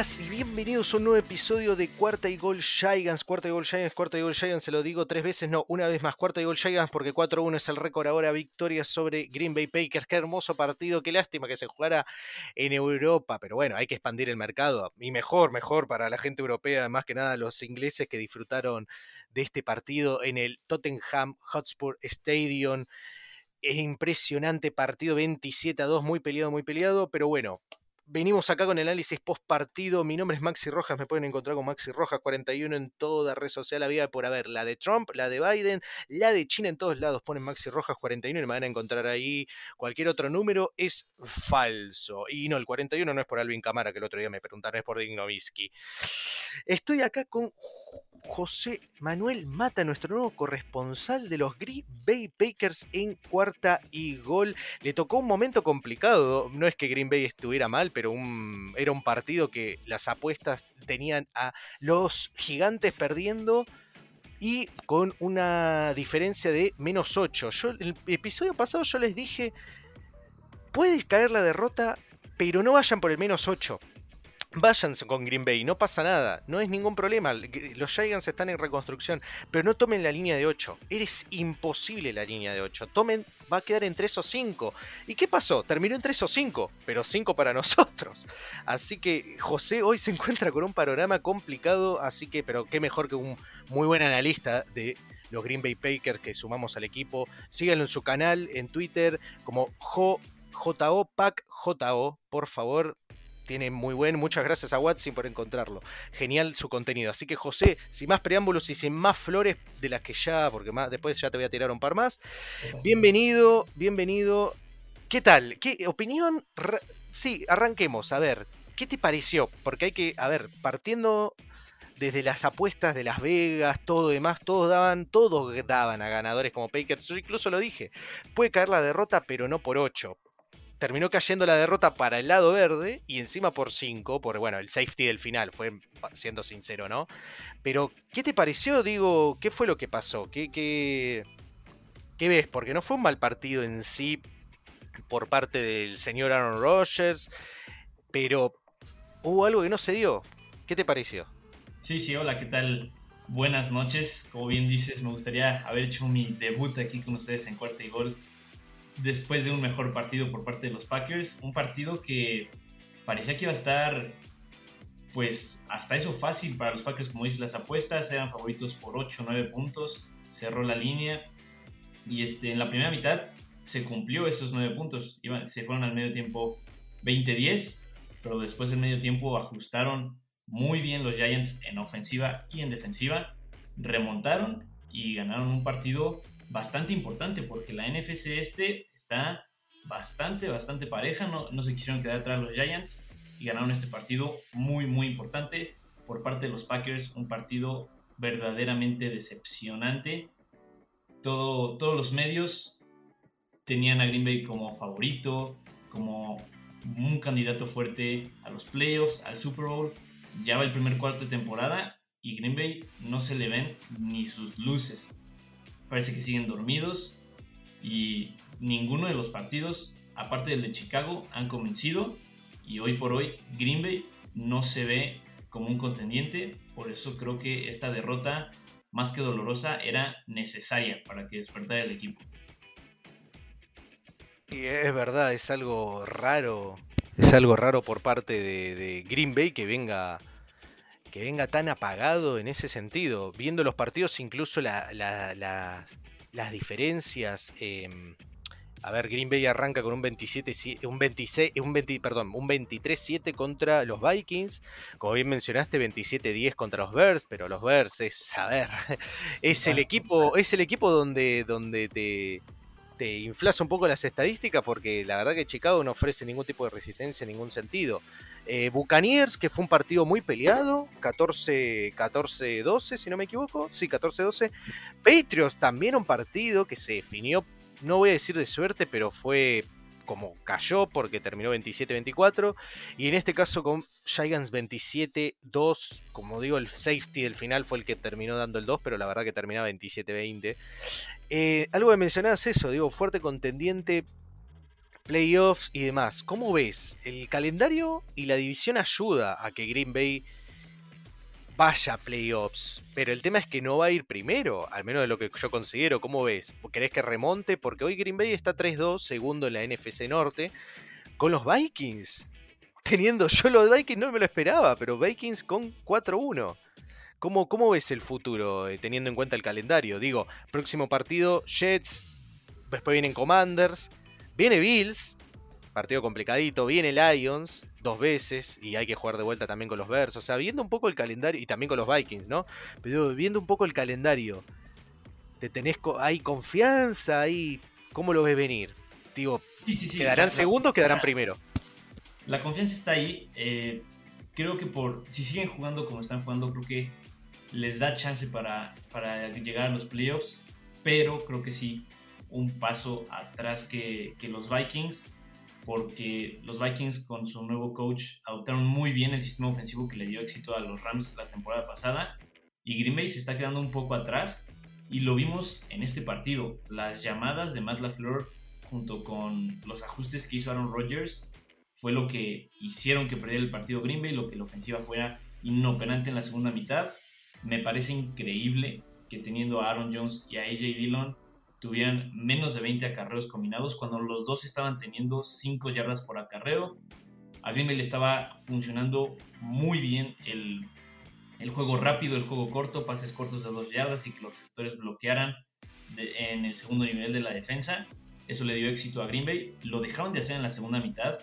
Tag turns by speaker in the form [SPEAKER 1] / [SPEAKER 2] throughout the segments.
[SPEAKER 1] Y bienvenidos a un nuevo episodio de Cuarta y Gol Giants. Cuarta y Gol Giants, Cuarta y Gol Giants, se lo digo tres veces, no, una vez más. Cuarta y Gol Giants porque 4-1 es el récord ahora. Victoria sobre Green Bay Packers. Qué hermoso partido, qué lástima que se jugara en Europa. Pero bueno, hay que expandir el mercado. Y mejor, mejor para la gente europea, más que nada los ingleses que disfrutaron de este partido en el Tottenham Hotspur Stadium. Es impresionante partido 27 a 2, muy peleado, muy peleado, pero bueno, Venimos acá con el análisis post partido. Mi nombre es Maxi Rojas. Me pueden encontrar con Maxi Rojas 41 en toda red social. Había por haber la de Trump, la de Biden, la de China en todos lados. Ponen Maxi Rojas 41 y me van a encontrar ahí. Cualquier otro número es falso. Y no, el 41 no es por Alvin Camara, que el otro día me preguntaron, es por Dignovisky. Estoy acá con José Manuel Mata, nuestro nuevo corresponsal de los Green Bay Packers en cuarta y gol. Le tocó un momento complicado, no es que Green Bay estuviera mal, pero era un partido que las apuestas tenían a los gigantes perdiendo y con una diferencia de menos 8. Yo, el episodio pasado yo les dije, puede caer la derrota, pero no vayan por el menos 8 Váyanse con Green Bay, no pasa nada, no es ningún problema. Los Giants están en reconstrucción, pero no tomen la línea de 8. Eres imposible la línea de 8. Tomen, va a quedar en 3 o 5. ¿Y qué pasó? Terminó en 3 o 5, pero 5 para nosotros. Así que José hoy se encuentra con un panorama complicado, así que, pero qué mejor que un muy buen analista de los Green Bay Packers que sumamos al equipo. Síganlo en su canal, en Twitter, como JO, Pack JO, por favor, tiene muy buen. Muchas gracias a Watson por encontrarlo. Genial su contenido. Así que José, sin más preámbulos y sin más flores de las que ya, porque más, después ya te voy a tirar un par más. Bienvenido, bienvenido. ¿Qué tal? ¿Qué opinión? Sí, arranquemos. A ver, ¿qué te pareció? Porque hay que, a ver, partiendo desde las apuestas de Las Vegas, todo demás, todos daban, todos daban a ganadores como Packers. Yo incluso lo dije. Puede caer la derrota, pero no por 8 terminó cayendo la derrota para el lado verde y encima por 5, por bueno, el safety del final, fue siendo sincero, ¿no? Pero, ¿qué te pareció? Digo, ¿qué fue lo que pasó? ¿Qué, qué, qué ves? Porque no fue un mal partido en sí por parte del señor Aaron Rodgers, pero hubo algo que no se dio. ¿Qué te pareció?
[SPEAKER 2] Sí, sí, hola, ¿qué tal? Buenas noches. Como bien dices, me gustaría haber hecho mi debut aquí con ustedes en cuarta y gol después de un mejor partido por parte de los Packers. Un partido que parecía que iba a estar, pues, hasta eso fácil para los Packers, como dices, las apuestas eran favoritos por 8 o 9 puntos, cerró la línea y este, en la primera mitad se cumplió esos 9 puntos, se fueron al medio tiempo 20-10, pero después del medio tiempo ajustaron muy bien los Giants en ofensiva y en defensiva, remontaron y ganaron un partido bastante importante porque la NFC este está bastante, bastante pareja. No, no se quisieron quedar atrás los Giants y ganaron este partido muy, muy importante por parte de los Packers. Un partido verdaderamente decepcionante. Todo, todos los medios tenían a Green Bay como favorito, como un candidato fuerte a los playoffs, al Super Bowl. Ya va el primer cuarto de temporada y Green Bay no se le ven ni sus luces parece que siguen dormidos y ninguno de los partidos, aparte del de Chicago, han convencido y hoy por hoy Green Bay no se ve como un contendiente, por eso creo que esta derrota, más que dolorosa, era necesaria para que despertara el equipo.
[SPEAKER 1] Y es verdad, es algo raro, es algo raro por parte de, de Green Bay que venga que venga tan apagado en ese sentido. Viendo los partidos, incluso las diferencias em, A ver, Green Bay arranca con un 27 un 26, un 20, perdón, un 23-7 contra los Vikings. Como bien mencionaste, 27-10 contra los Bears, pero los Bears es, a ver, es el equipo, es el equipo donde, donde te, te inflas un poco las estadísticas porque la verdad que Chicago no ofrece ningún tipo de resistencia en ningún sentido. Eh, Buccaneers, que fue un partido muy peleado, 14-12, si no me equivoco. Sí, 14-12. Patriots, también un partido que se definió, no voy a decir de suerte, pero fue como cayó porque terminó 27-24. Y en este caso con Giants 27-2. Como digo, el safety del final fue el que terminó dando el 2, pero la verdad que terminaba 27-20. Eh, algo que mencionabas eso, digo, fuerte contendiente playoffs y demás. ¿Cómo ves? El calendario y la división ayuda a que Green Bay vaya a playoffs, pero el tema es que no va a ir primero, al menos de lo que yo considero. ¿Cómo ves? ¿Querés que remonte? Porque hoy Green Bay está 3-2, segundo en la NFC Norte, con los Vikings. Teniendo yo los Vikings, no me lo esperaba, pero Vikings con 4-1. ¿Cómo, ¿Cómo, ves el futuro eh, teniendo en cuenta el calendario? Digo, próximo partido, Jets, después vienen Commanders, Viene Bills, partido complicadito. Viene Lions, dos veces. Y hay que jugar de vuelta también con los Bears. O sea, viendo un poco el calendario. Y también con los Vikings, ¿no? Pero viendo un poco el calendario. ¿Te tenés ¿Hay confianza? ahí ¿Cómo lo ves venir? Digo, ¿quedarán segundos o quedarán primero?
[SPEAKER 2] La confianza está ahí. Eh, creo que por si siguen jugando como están jugando, creo que les da chance para, para llegar a los playoffs. Pero creo que sí, un paso atrás que, los Vikings, porque los Vikings con su nuevo coach adoptaron muy bien el sistema ofensivo que le dio éxito a los Rams la temporada pasada, y Green Bay se está quedando un poco atrás, y lo vimos en este partido. Las llamadas de Matt LaFleur junto con los ajustes que hizo Aaron Rodgers fue lo que hicieron que perdiera el partido Green Bay, lo que la ofensiva fuera inoperante en la segunda mitad. Me parece increíble que teniendo a Aaron Jones y a AJ Dillon tuvieran menos de 20 acarreos combinados cuando los dos estaban teniendo 5 yardas por acarreo. A Green le estaba funcionando muy bien el, juego rápido, el juego corto, pases cortos de 2 yardas y que los receptores bloquearan en el segundo nivel de la defensa. Eso le dio éxito a Green Bay. Lo dejaron de hacer en la segunda mitad.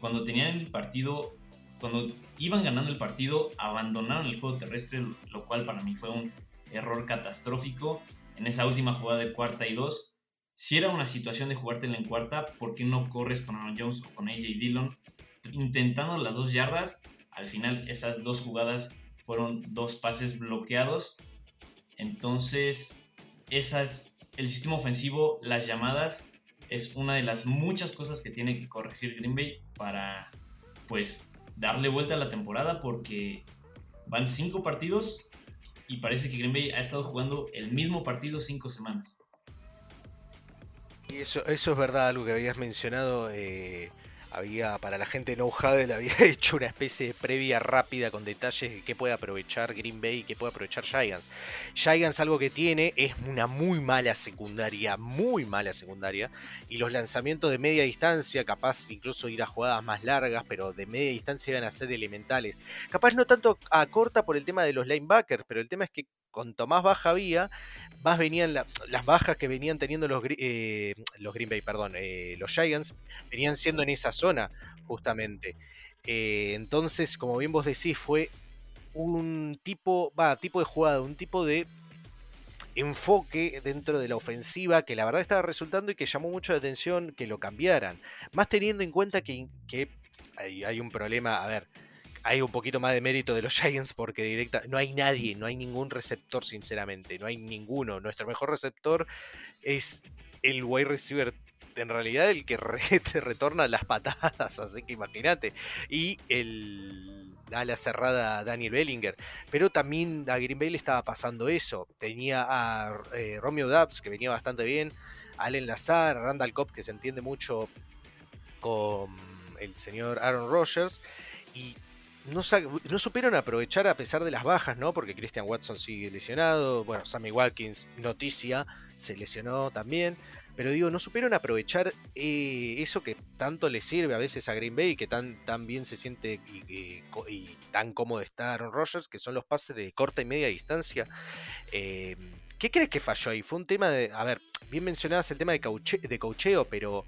[SPEAKER 2] Cuando tenían el partido, cuando iban ganando el partido, abandonaron el juego terrestre, lo cual para mí fue un error catastrófico en esa última jugada de cuarta y dos, si era una situación de jugártela en cuarta, ¿por qué no corres con Aaron Jones o con AJ Dillon? Intentando las dos yardas, al final esas dos jugadas fueron dos pases bloqueados. Entonces, esas, el sistema ofensivo, las llamadas, es una de las muchas cosas que tiene que corregir Green Bay para, pues, darle vuelta a la temporada porque van cinco partidos y parece que Green Bay ha estado jugando el mismo partido cinco semanas.
[SPEAKER 1] Y eso, eso es verdad, algo que habías mencionado. Eh, había para la gente no le había hecho una especie de previa rápida con detalles de qué puede aprovechar Green Bay y qué puede aprovechar Giants. Giants algo que tiene es una muy mala secundaria, muy mala secundaria, y los lanzamientos de media distancia, capaz incluso ir a jugadas más largas, pero de media distancia iban a ser elementales. Capaz no tanto a corta por el tema de los linebackers, pero el tema es que cuanto más baja había, más venían las bajas que venían teniendo los, eh, los Green Bay, perdón, eh, los Giants, venían siendo en esa zona, justamente. Eh, entonces, como bien vos decís, fue un tipo, va, tipo de jugada, un tipo de enfoque dentro de la ofensiva que la verdad estaba resultando y que llamó mucho la atención que lo cambiaran. Más teniendo en cuenta que, hay un problema, a ver, hay un poquito más de mérito de los Giants porque directa, no hay nadie, no hay ningún receptor, sinceramente, no hay ninguno. Nuestro mejor receptor es el wide receiver, en realidad el que te retorna las patadas, así que imagínate. Y el ala cerrada Daniel Bellinger. Pero también a Green Bay le estaba pasando eso. Tenía a eh, Romeo Dubs, que venía bastante bien, Allen Lazar, Randall Cobb, que se entiende mucho con el señor Aaron Rodgers. Y no, supieron aprovechar a pesar de las bajas, ¿no? Porque Christian Watson sigue lesionado, bueno, Sammy Watkins, noticia, se lesionó también, pero digo, no supieron aprovechar eh, eso que tanto le sirve a veces a Green Bay, que tan, tan bien se siente y, tan cómodo está Aaron Rodgers, que son los pases de corta y media distancia. Eh, ¿Qué crees que falló ahí? Fue un tema de. A ver, bien mencionabas el tema de, de cocheo, pero.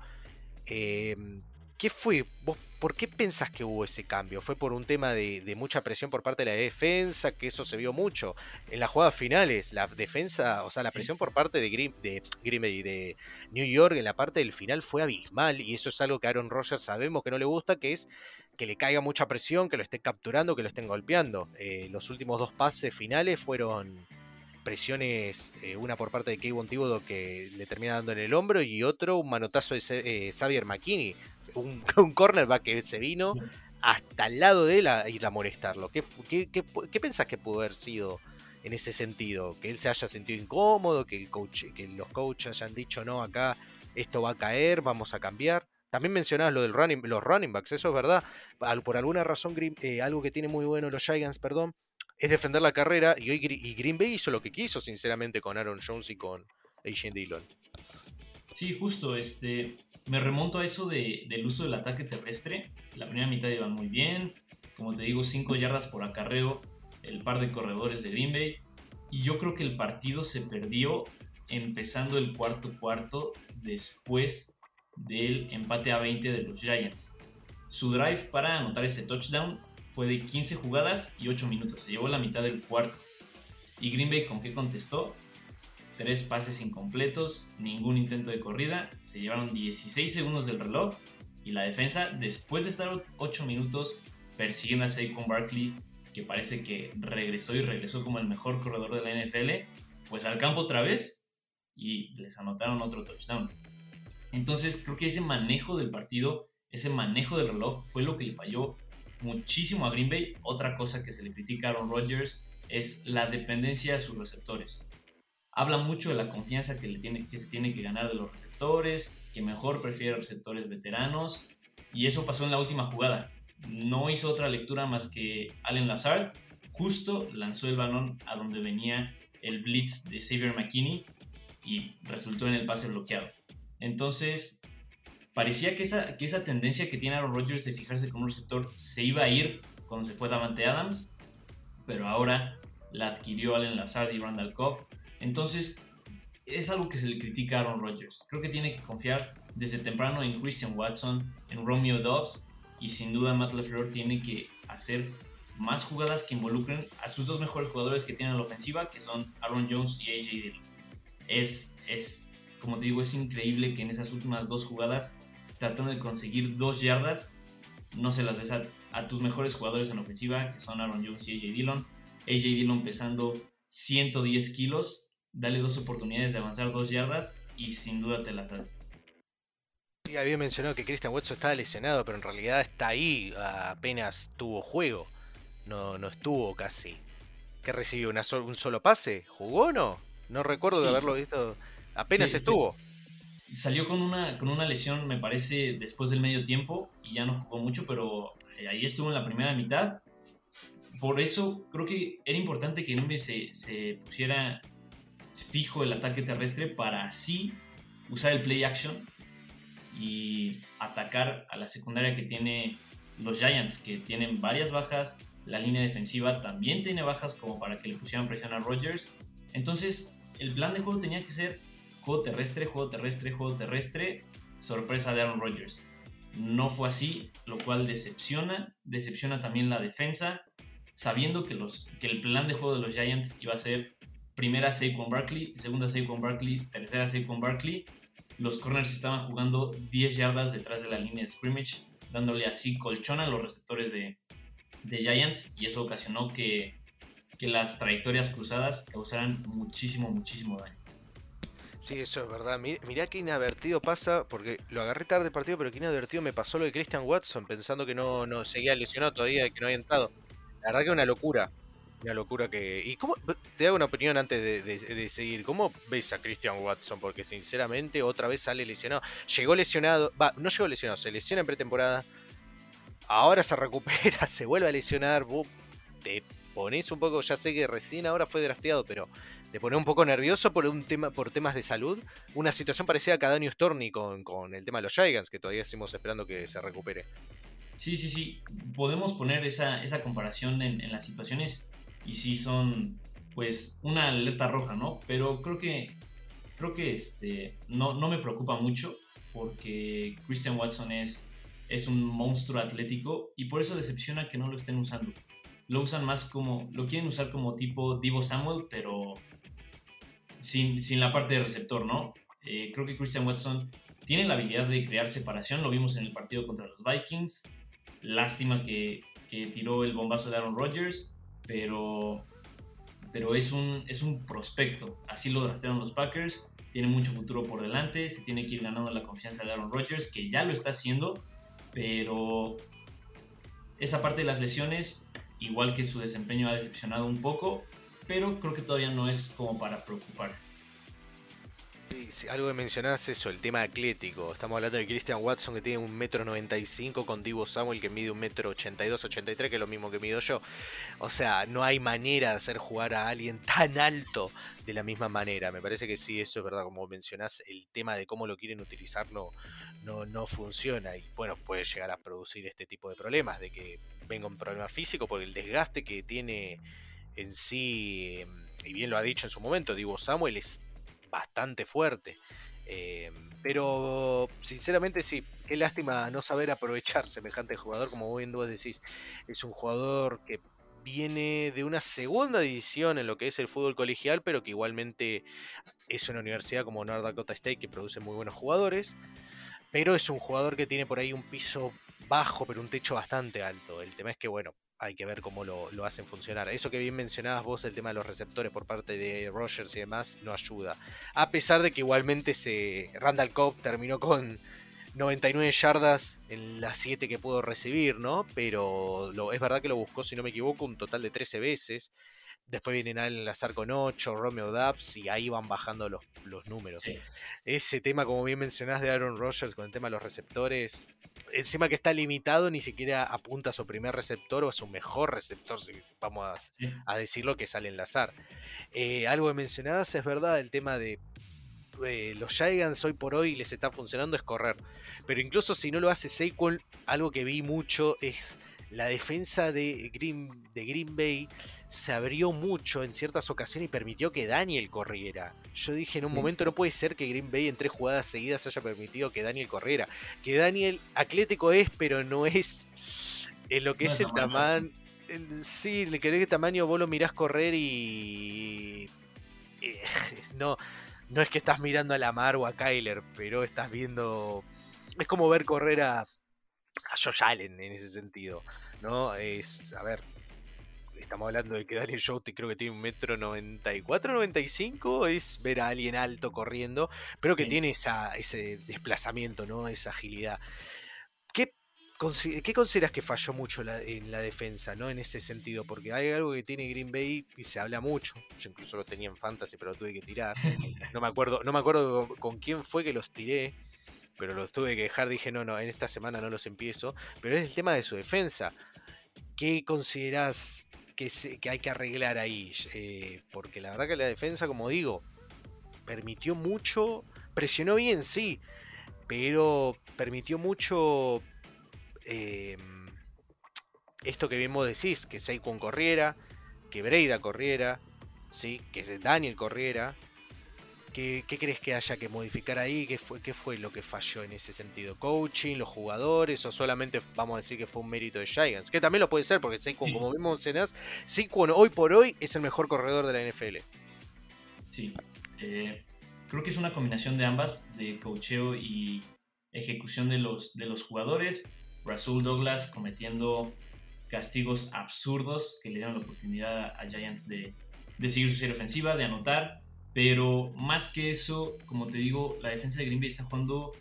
[SPEAKER 1] Em, ¿Qué fue? ¿Vos por qué pensás que hubo ese cambio? ¿Fue por un tema de, mucha presión por parte de la defensa? Que eso se vio mucho. En las jugadas finales, la defensa, o sea, la presión por parte de Green, de Green Bay, de New York en la parte del final fue abismal. Y eso es algo que Aaron Rodgers sabemos que no le gusta, que es que le caiga mucha presión, que lo esté capturando, que lo estén golpeando. Eh, los últimos dos pases finales fueron presiones, eh, una por parte de Kevin Thibodeau que le termina dando en el hombro y otro un manotazo de eh, Xavier McKinney, un, un cornerback que se vino hasta el lado de él a ir a molestarlo. ¿Qué, qué, pensás que pudo haber sido en ese sentido? Que él se haya sentido incómodo, que, el coach, que los coaches hayan dicho no, acá esto va a caer, vamos a cambiar. También mencionabas lo de running, los running backs, eso es verdad. Por alguna razón, eh, algo que tiene muy bueno los Giants, perdón, es defender la carrera y, y Green Bay hizo lo que quiso, sinceramente, con Aaron Jones y con Asian Dillon.
[SPEAKER 2] Sí, justo, este, me remonto a eso de, del uso del ataque terrestre. La primera mitad iba muy bien, como te digo, 5 yardas por acarreo, el par de corredores de Green Bay. Y yo creo que el partido se perdió empezando el cuarto cuarto después del empate a 20 de los Giants. Su drive para anotar ese touchdown fue de 15 jugadas y 8 minutos. Se llevó la mitad del cuarto. ¿Y Green Bay con qué contestó? Tres pases incompletos, ningún intento de corrida. Se llevaron 16 segundos del reloj. Y la defensa, después de estar 8 minutos persiguiendo a Saquon Barkley, que parece que regresó y regresó como el mejor corredor de la NFL, pues al campo otra vez y les anotaron otro touchdown. Entonces creo que ese manejo del partido, ese manejo del reloj fue lo que le falló muchísimo a Green Bay. Otra cosa que se le critica a Aaron Rodgers es la dependencia de sus receptores. Habla mucho de la confianza que, le tiene, que se tiene que ganar de los receptores, que mejor prefiere receptores veteranos. Y eso pasó en la última jugada. No hizo otra lectura más que Allen Lazard. Justo lanzó el balón a donde venía el blitz de Xavier McKinney y resultó en el pase bloqueado. Entonces, parecía que esa, que esa tendencia que tiene Aaron Rodgers de fijarse con un receptor se iba a ir cuando se fue Davante Adams, pero ahora la adquirió Allen Lazard y Randall Cobb. Entonces, es algo que se le critica a Aaron Rodgers. Creo que tiene que confiar desde temprano en Christian Watson, en Romeo Dobbs, y sin duda Matt LeFleur tiene que hacer más jugadas que involucren a sus dos mejores jugadores que tienen la ofensiva, que son Aaron Jones y AJ Dillon. Es, es como te digo, es increíble que en esas últimas dos jugadas, tratando de conseguir dos yardas, no se las des a, tus mejores jugadores en ofensiva, que son Aaron Jones y AJ Dillon. AJ Dillon pesando 110 kilos, dale dos oportunidades de avanzar dos yardas y sin duda te las hace.
[SPEAKER 1] Sí, había mencionado que Christian Watson estaba lesionado, pero en realidad está ahí, apenas tuvo juego. No, no estuvo casi. ¿Qué recibió? ¿Un solo pase? ¿Jugó o no? No recuerdo de haberlo visto. Apenas estuvo.
[SPEAKER 2] Salió con una, con una lesión, me parece, después del medio tiempo y ya no jugó mucho, pero eh, ahí estuvo en la primera mitad. Por eso creo que era importante que se, se pusiera fijo el ataque terrestre para así usar el play action y atacar a la secundaria que tiene los Giants, que tienen varias bajas. La línea defensiva también tiene bajas como para que le pusieran presión a Rodgers. Entonces, el plan de juego tenía que ser juego terrestre, juego terrestre, juego terrestre, sorpresa de Aaron Rodgers. No fue así, lo cual decepciona, decepciona también la defensa, sabiendo que, los, que el plan de juego de los Giants iba a ser primera Saquon Barkley, segunda Saquon Barkley, tercera Saquon Barkley. Los corners estaban jugando 10 yardas detrás de la línea de scrimmage, dándole así colchón a los receptores de, de Giants y eso ocasionó que, que las trayectorias cruzadas causaran muchísimo, muchísimo daño.
[SPEAKER 1] Sí, eso es verdad. Mirá qué inadvertido pasa, porque lo agarré tarde el partido, pero qué inadvertido me pasó lo de Christian Watson, pensando que no, no seguía lesionado todavía que no había entrado. La verdad que una locura. Una locura que. ¿Y cómo.? Te hago una opinión antes de, seguir. ¿Cómo ves a Christian Watson? Porque sinceramente otra vez sale lesionado. Llegó lesionado. Va, no llegó lesionado, se lesiona en pretemporada. Ahora se recupera, se vuelve a lesionar. te pones un poco. Ya sé que recién ahora fue drafteado, pero te pone un poco nervioso por un tema, por temas de salud. Una situación parecida a Cadanius Storni con, con el tema de los Giants, que todavía seguimos esperando que se recupere.
[SPEAKER 2] Sí, sí, sí. Podemos poner esa, esa comparación en, las situaciones y sí son, pues una alerta roja, ¿no? Pero creo que, creo que este, no, no me preocupa mucho porque Christian Watson es, es un monstruo atlético y por eso decepciona que no lo estén usando. Lo usan más como, lo quieren usar como tipo Divo Samuel, pero sin, sin la parte de receptor, ¿no? Eh, creo que Christian Watson tiene la habilidad de crear separación, lo vimos en el partido contra los Vikings. Lástima que, que tiró el bombazo de Aaron Rodgers, pero, pero es, un, es un prospecto. Así lo draftearon los Packers. Tiene mucho futuro por delante. Se tiene que ir ganando la confianza de Aaron Rodgers, que ya lo está haciendo, pero esa parte de las lesiones, igual que su desempeño, ha decepcionado un poco, pero creo que todavía no es como para preocupar
[SPEAKER 1] algo que mencionás eso, el tema atlético. Estamos hablando de Christian Watson que tiene un metro 95 con Divo Samuel que mide un metro 82, 83, que es lo mismo que mido yo. O sea, no hay manera de hacer jugar a alguien tan alto de la misma manera. Me parece que sí, eso es verdad, como mencionás, el tema de cómo lo quieren utilizar no, no, funciona y bueno, puede llegar a producir este tipo de problemas, de que venga un problema físico por el desgaste que tiene en sí, y bien lo ha dicho en su momento, Divo Samuel es bastante fuerte. Eh, pero sinceramente sí, qué lástima no saber aprovechar semejante jugador, como bien vos decís. Es un jugador que viene de una segunda división en lo que es el fútbol colegial, pero que igualmente es una universidad como North Dakota State que produce muy buenos jugadores. Pero es un jugador que tiene por ahí un piso bajo, pero un techo bastante alto. El tema es que, bueno, hay que ver cómo lo, hacen funcionar. Eso que bien mencionabas vos, el tema de los receptores por parte de Rogers y demás, no ayuda. A pesar de que igualmente se, Randall Cobb terminó con 99 yardas en las 7 que pudo recibir, ¿no? Pero lo, es verdad que lo buscó, si no me equivoco, un total de 13 veces. Después vienen al enlazar con 8, Romeo Dubs, y ahí van bajando los, los números. Ese tema, como bien mencionás, de Aaron Rodgers con el tema de los receptores, encima que está limitado, ni siquiera apunta a su primer receptor o a su mejor receptor, si vamos a, decirlo, que sale enlazar. Eh, algo que mencionabas es verdad, el tema de eh, los Giants hoy por hoy les está funcionando es correr. Pero incluso si no lo hace Saquon, algo que vi mucho es la defensa de Green, de Green Bay se abrió mucho en ciertas ocasiones y permitió que Daniel corriera. Yo dije en un momento no puede ser que Green Bay en tres jugadas seguidas haya permitido que Daniel corriera. Que Daniel atlético es, pero no es en lo que es el tamaño. Sí, le querés que tamaño vos lo mirás correr y... no, no es que estás mirando a Lamar o a Kyler, pero estás viendo... Es como ver correr a a Josh Allen en ese sentido, ¿no? Es, a ver, estamos hablando de que Daniel Jones creo que tiene un metro 94, 95, es ver a alguien alto corriendo, pero que tiene esa, ese desplazamiento, ¿no? Esa agilidad. ¿Qué, ¿Qué consideras que falló mucho en la defensa, ¿no? En ese sentido, porque hay algo que tiene Green Bay y se habla mucho. Yo incluso lo tenía en fantasy, pero lo tuve que tirar. No me acuerdo, no me acuerdo con quién fue que los tiré pero los tuve que dejar, dije, no, no, en esta semana no los empiezo, pero es el tema de su defensa. ¿Qué considerás que, que hay que arreglar ahí? Eh, porque la verdad que la defensa, como digo, permitió mucho, presionó bien, sí, pero permitió mucho em, esto que bien vos decís, que Saquon corriera, que Breida corriera, ¿sí? que Daniel corriera, ¿Qué, crees que haya que modificar ahí? ¿Qué fue, ¿Qué fue lo que falló en ese sentido? ¿Coaching, los jugadores o solamente vamos a decir que fue un mérito de Giants? Que también lo puede ser porque Saquon, como vimos mencionás, Saquon hoy por hoy es el mejor corredor de la NFL.
[SPEAKER 2] Sí, eh, creo que es una combinación de ambas, de coacheo y ejecución de los, de los jugadores. Rasul Douglas cometiendo castigos absurdos que le dieron la oportunidad a Giants de, de seguir su serie ofensiva, de anotar pero más que eso, como te digo, la defensa de Green Bay está jugando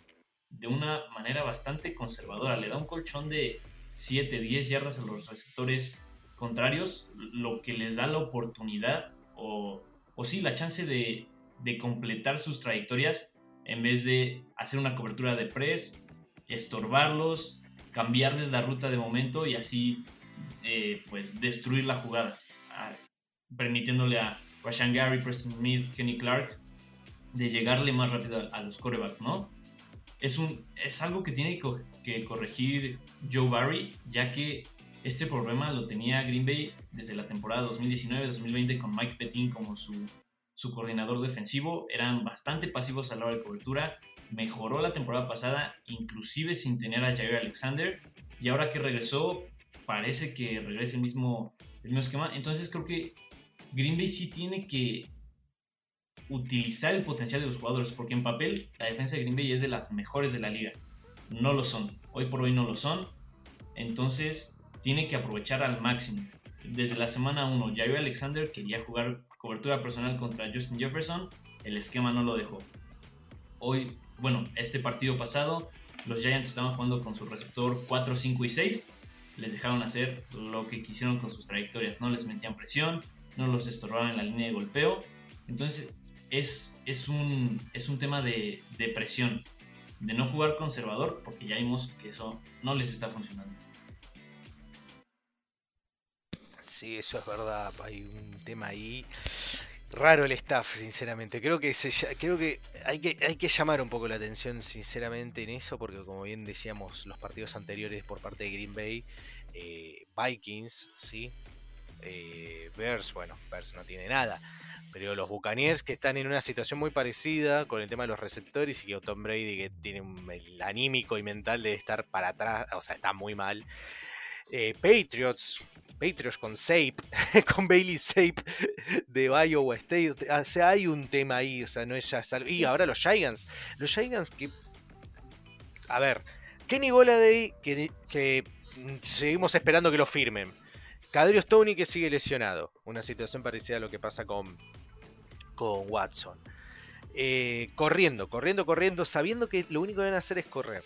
[SPEAKER 2] de una manera bastante conservadora. Le da un colchón de 7, 10 yardas a los receptores contrarios, lo que les da la oportunidad o, o sí, la chance de, completar sus trayectorias en vez de hacer una cobertura de press, estorbarlos, cambiarles la ruta de momento y así eh, pues destruir la jugada, ah, permitiéndole a, Rashan Gary, Preston Smith, Kenny Clark, de llegarle más rápido a, los corebacks, ¿no? Es, un, es algo que tiene que corregir Joe Barry, ya que Este problema lo tenía Green Bay desde la temporada 2019-2020 con Mike Pettin como su, su coordinador defensivo. Eran bastante pasivos a la hora de cobertura. Mejoró la temporada pasada, inclusive sin tener a Jair Alexander. Y ahora que regresó, parece que regresa el mismo, el mismo esquema. Entonces creo que Green Bay sí tiene que utilizar el potencial de los jugadores, porque en papel la defensa de Green Bay es de las mejores de la liga. No lo son, hoy por hoy no lo son. Entonces tiene que aprovechar al máximo. Desde la semana 1, Jair Alexander quería jugar cobertura personal contra Justin Jefferson, el esquema no lo dejó. Hoy, bueno, este partido pasado, los Giants estaban jugando con su receptor 4, 5 y 6. Les dejaron hacer lo que quisieron con sus trayectorias. No les metían presión, no los estorbaban en la línea de golpeo. Entonces, es, es, un, es un tema de, de presión, de no jugar conservador, porque ya vimos que eso no les está funcionando.
[SPEAKER 1] Sí, eso es verdad. Hay un tema ahí raro el staff, sinceramente. Creo que se, creo que hay que hay que llamar un poco la atención, sinceramente, en eso, porque como bien decíamos los partidos anteriores por parte de Green Bay, eh, Vikings, sí, eh, Bears, bueno, Bears no tiene nada. Pero los Buccaneers que están en una situación muy parecida con el tema de los receptores y que Tom Brady que tiene el anímico y mental de estar para atrás, o sea, está muy mal. Eh, Patriots, Patriots con Sape, con Bailey Sape de Iowa State. O sea, hay un tema ahí, o sea, no es ya Y ahora los Giants. Los Giants que. A ver, Kenny Goladay, que, que seguimos esperando que lo firmen. Cadrio Stoney que sigue lesionado. Una situación parecida a lo que pasa con, con Watson. Eh, corriendo, corriendo, corriendo, sabiendo que lo único que van a hacer es correr.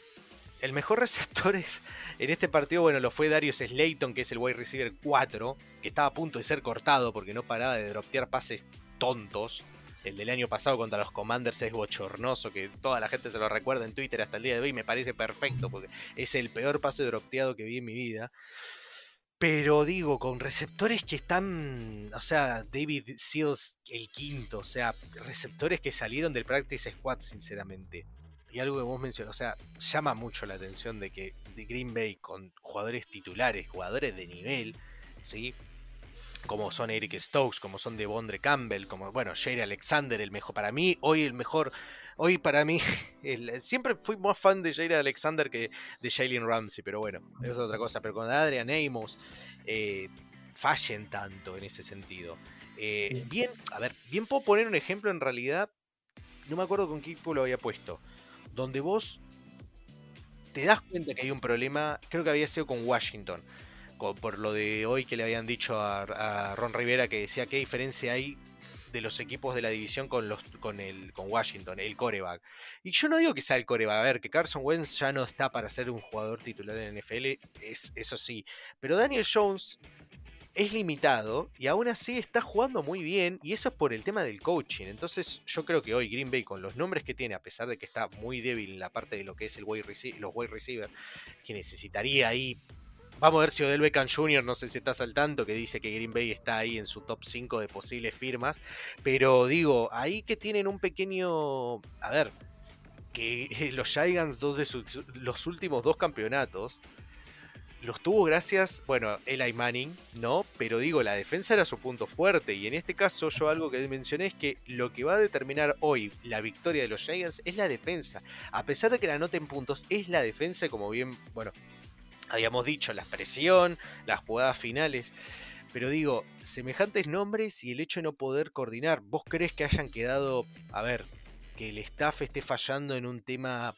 [SPEAKER 1] El mejor receptor es, en este partido, bueno, lo fue Darius Slayton, que es el wide receiver 4, que estaba a punto de ser cortado porque no paraba de droptear pases tontos. El del año pasado contra los Commanders es bochornoso, que toda la gente se lo recuerda en Twitter hasta el día de hoy. Me parece perfecto porque es el peor pase dropteado que vi en mi vida. Pero digo, con receptores que están, o sea, David Seals el quinto, o sea, receptores que salieron del practice squad, sinceramente. Y algo que vos mencionás, o sea, llama mucho la atención de que de Green Bay con jugadores titulares, jugadores de nivel, ¿sí? Como son Eric Stokes, como son Devondre Campbell, como, bueno, Jerry Alexander, el mejor, para mí, hoy el mejor Hoy para mí, siempre fui más fan de Jair Alexander que de Jalen Ramsey, pero bueno, eso es otra cosa. Pero con Adrian Amos, eh, fallen tanto en ese sentido. Eh, bien, a ver, bien puedo poner un ejemplo en realidad, no me acuerdo con qué equipo lo había puesto, donde vos te das cuenta que hay un problema, creo que había sido con Washington, por lo de hoy que le habían dicho a Ron Rivera que decía qué diferencia hay de los equipos de la división con, los, con, el, con Washington, el coreback. Y yo no digo que sea el coreback, a ver, que Carson Wentz ya no está para ser un jugador titular en NFL, es, eso sí. Pero Daniel Jones es limitado y aún así está jugando muy bien y eso es por el tema del coaching. Entonces yo creo que hoy Green Bay con los nombres que tiene, a pesar de que está muy débil en la parte de lo que es el wide los wide receiver, que necesitaría ahí Vamos a ver si Odell Beckham Jr., no sé si estás al que dice que Green Bay está ahí en su top 5 de posibles firmas. Pero digo, ahí que tienen un pequeño. A ver, que los Giants, dos de los últimos dos campeonatos, los tuvo gracias, bueno, Eli Manning, ¿no? Pero digo, la defensa era su punto fuerte. Y en este caso, yo algo que mencioné es que lo que va a determinar hoy la victoria de los Giants es la defensa. A pesar de que la anoten puntos, es la defensa, como bien, bueno, habíamos dicho, la presión, las jugadas finales. Pero digo, semejantes nombres y el hecho de no poder coordinar. ¿Vos crees que hayan quedado, a ver, que el staff esté fallando en un tema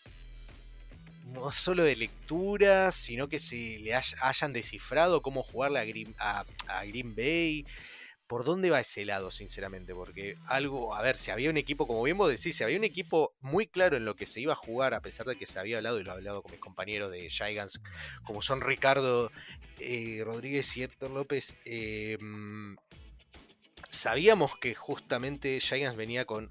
[SPEAKER 1] no solo de lectura, sino que se le hayan descifrado cómo jugarle a a Green Bay? Por dónde va ese lado, sinceramente, porque algo, a ver, si había un equipo, como bien vos decís, si había un equipo muy claro en lo que se iba a jugar, a pesar de que se había hablado, y lo he hablado con mis compañeros de Gigants, como son Ricardo eh, Rodríguez y Héctor López, em, sabíamos que justamente Gigants venía con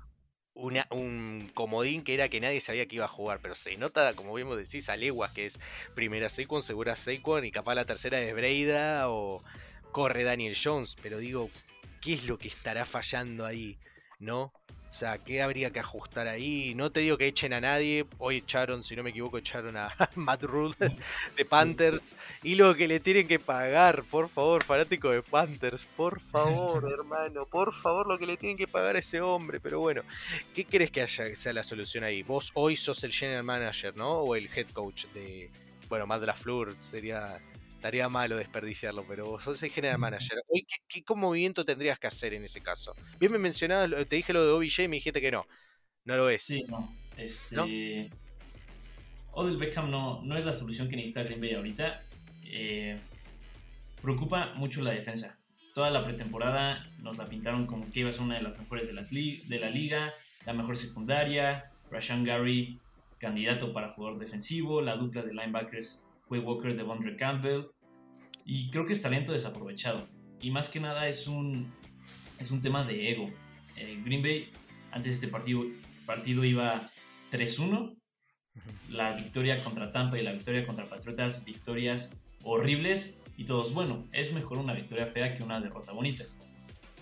[SPEAKER 1] una, un comodín que era que nadie sabía que iba a jugar, pero se nota, como bien vos decís, a leguas que es primera Saquon, segura Saquon y capaz la tercera de Breida o corre Daniel Jones, pero digo, ¿qué es lo que estará fallando ahí? ¿No? O sea, ¿qué habría que ajustar ahí? No te digo que echen a nadie. Hoy echaron, si no me equivoco, echaron a Matt Rule de Panthers. Y lo que le tienen que pagar, por favor, fanático de Panthers. Por favor, hermano. Por favor, lo que le tienen que pagar a ese hombre. Pero bueno, ¿qué crees que haya que sea la solución ahí? Vos hoy sos el general manager, ¿no? O el head coach de. Bueno, Matt LaFleur sería estaría malo desperdiciarlo, pero vos sos el general manager. ¿qué, ¿qué, movimiento tendrías que hacer en ese caso? Bien me mencionabas, te dije lo de OBJ y me dijiste que no. No lo es.
[SPEAKER 2] Sí, no. Este... Odell Beckham no, no es la solución que necesita Green Bay ahorita. Eh, preocupa mucho la defensa. Toda la pretemporada nos la pintaron como que iba a ser una de las mejores de, las de la liga, la mejor secundaria. Rashan Gary, candidato para jugador defensivo. La dupla de linebackers Quay Walker, Devondre Campbell. Y creo que es talento desaprovechado. Y más que nada es un, es un tema de ego. Eh, Green Bay, antes de este partido, partido iba 3-1. La victoria contra Tampa y la victoria contra Patriotas, victorias horribles. Y todos, bueno, es mejor una victoria fea que una derrota bonita.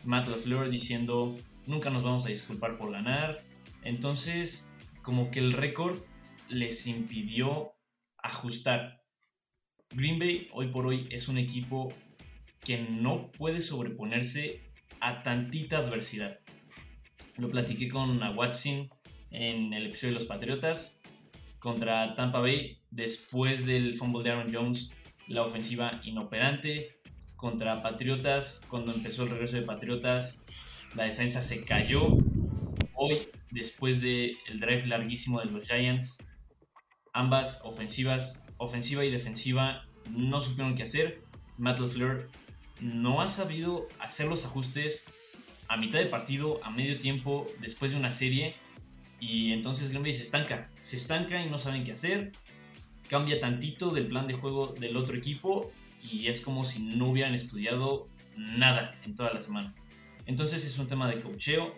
[SPEAKER 2] Matt LaFleur diciendo, nunca nos vamos a disculpar por ganar. Entonces, como que el récord les impidió ajustar. Green Bay hoy por hoy es un equipo que no puede sobreponerse a tantita adversidad. Lo platiqué con Watson en el episodio de los Patriotas contra Tampa Bay después del fumble de Aaron Jones, la ofensiva inoperante. Contra Patriotas, cuando empezó el regreso de Patriotas, la defensa se cayó. Hoy, después del drive larguísimo de los Giants, ambas ofensivas ofensiva y defensiva no supieron qué hacer. Matt LaFleur no ha sabido hacer los ajustes a mitad de partido, a medio tiempo, después de una serie. Y entonces Green se estanca. Se estanca y no saben qué hacer. Cambia tantito del plan de juego del otro equipo y es como si no hubieran estudiado nada en toda la semana. Entonces es un tema de cocheo.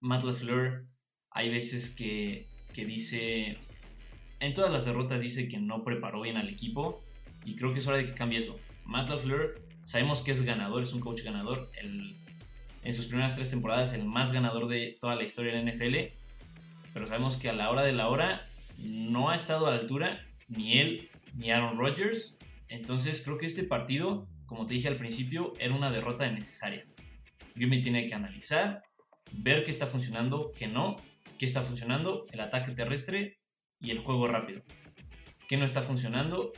[SPEAKER 2] Matt LaFleur hay veces que, que dice, en todas las derrotas dice que no preparó bien al equipo y creo que es hora de que cambie eso. Matt LaFleur, sabemos que es ganador, es un coach ganador. en sus primeras tres temporadas, el más ganador de toda la historia de la NFL. Pero sabemos que a la hora de la hora no ha estado a la altura ni él ni Aaron Rodgers. Entonces creo que este partido, como te dije al principio, era una derrota innecesaria. Green tiene que analizar, ver qué está funcionando, qué no, qué está funcionando, el ataque terrestre y el juego rápido. ¿Qué no está funcionando?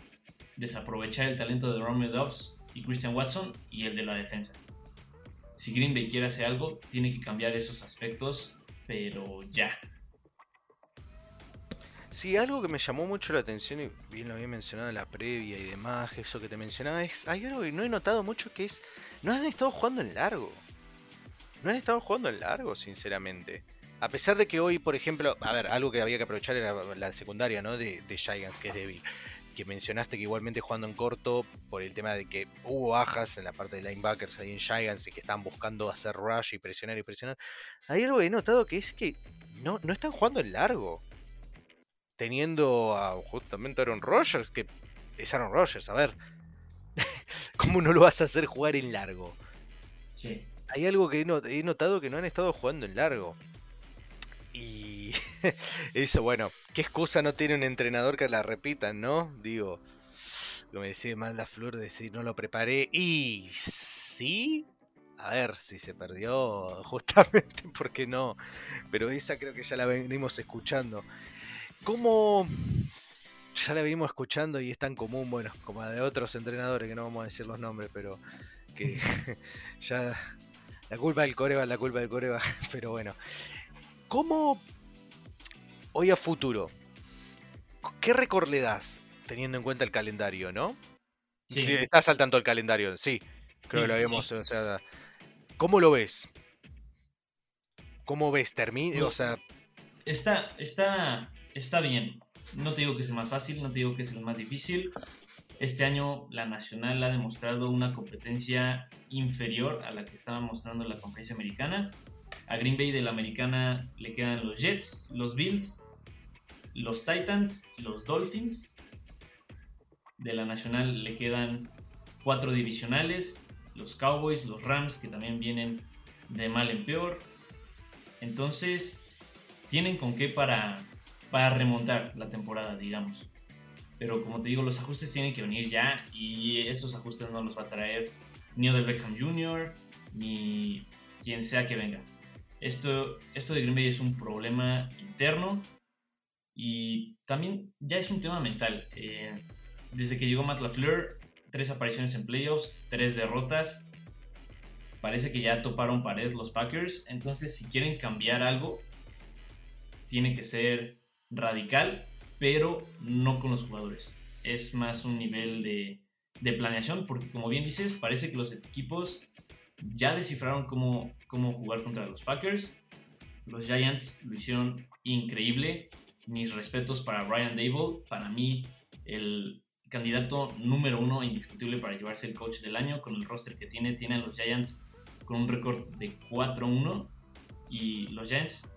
[SPEAKER 2] Desaprovechar el talento de Romeo Dobbs y Christian Watson y el de la defensa. Si Green Bay quiere hacer algo, tiene que cambiar esos aspectos, pero ya.
[SPEAKER 1] Sí, algo que me llamó mucho la atención, y bien lo había mencionado en la previa y demás, eso que te mencionaba, es, hay algo que no he notado mucho que es, no han estado jugando en largo. No han estado jugando en largo, sinceramente. A pesar de que hoy, por ejemplo, a ver, algo que había que aprovechar era la secundaria, ¿no? De, de Giants, que es débil. Que mencionaste que igualmente jugando en corto, por el tema de que hubo bajas en la parte de linebackers ahí en Giants y que están buscando hacer rush y presionar y presionar. Hay algo que he notado que es que no, no están jugando en largo. Teniendo a justamente Aaron Rodgers, que es Aaron Rodgers, a ver. ¿Cómo no lo vas a hacer jugar en largo? Sí. Hay algo que he notado que no han estado jugando en largo. Eso, bueno, ¿qué excusa no tiene un entrenador que la repitan, no? Digo, lo me decía Manda Flor, decir no lo preparé. Y sí, a ver si se perdió, justamente porque no. Pero esa creo que ya la venimos escuchando. ¿Cómo.? Ya la venimos escuchando y es tan común, bueno, como de otros entrenadores que no vamos a decir los nombres, pero que ya la culpa del Coreba, la culpa del Coreba, pero bueno. ¿Cómo hoy a futuro? ¿Qué récord le das teniendo en cuenta el calendario, no? Sí. Si estás al tanto del calendario, sí. Creo que lo habíamos. O sea, ¿Cómo lo ves? ¿Cómo ves? ¿Termina? o pues, sea.
[SPEAKER 2] Está, está, está bien. No te digo que es el más fácil, no te digo que es el más difícil. Este año la Nacional ha demostrado una competencia inferior a la que estaba mostrando la conferencia americana. A Green Bay de la americana le quedan los Jets, los Bills, los Titans, los Dolphins. De la nacional le quedan cuatro divisionales, los Cowboys, los Rams, que también vienen de mal en peor. Entonces, tienen con qué para, para remontar la temporada, digamos. Pero como te digo, los ajustes tienen que venir ya y esos ajustes no los va a traer ni Odell Beckham Jr. ni quien sea que venga. Esto, esto de Green Bay es un problema interno y también ya es un tema mental. Eh, desde que llegó Matt LaFleur, tres apariciones en playoffs, tres derrotas. Parece que ya toparon pared los Packers. Entonces, si quieren cambiar algo, tiene que ser radical, pero no con los jugadores. Es más un nivel de, de planeación, porque como bien dices, parece que los equipos ya descifraron cómo, cómo jugar contra los Packers. Los Giants lo hicieron increíble. Mis respetos para Ryan Dable. Para mí, el candidato número uno indiscutible para llevarse el coach del año con el roster que tiene. Tienen los Giants con un récord de 4-1 y los Giants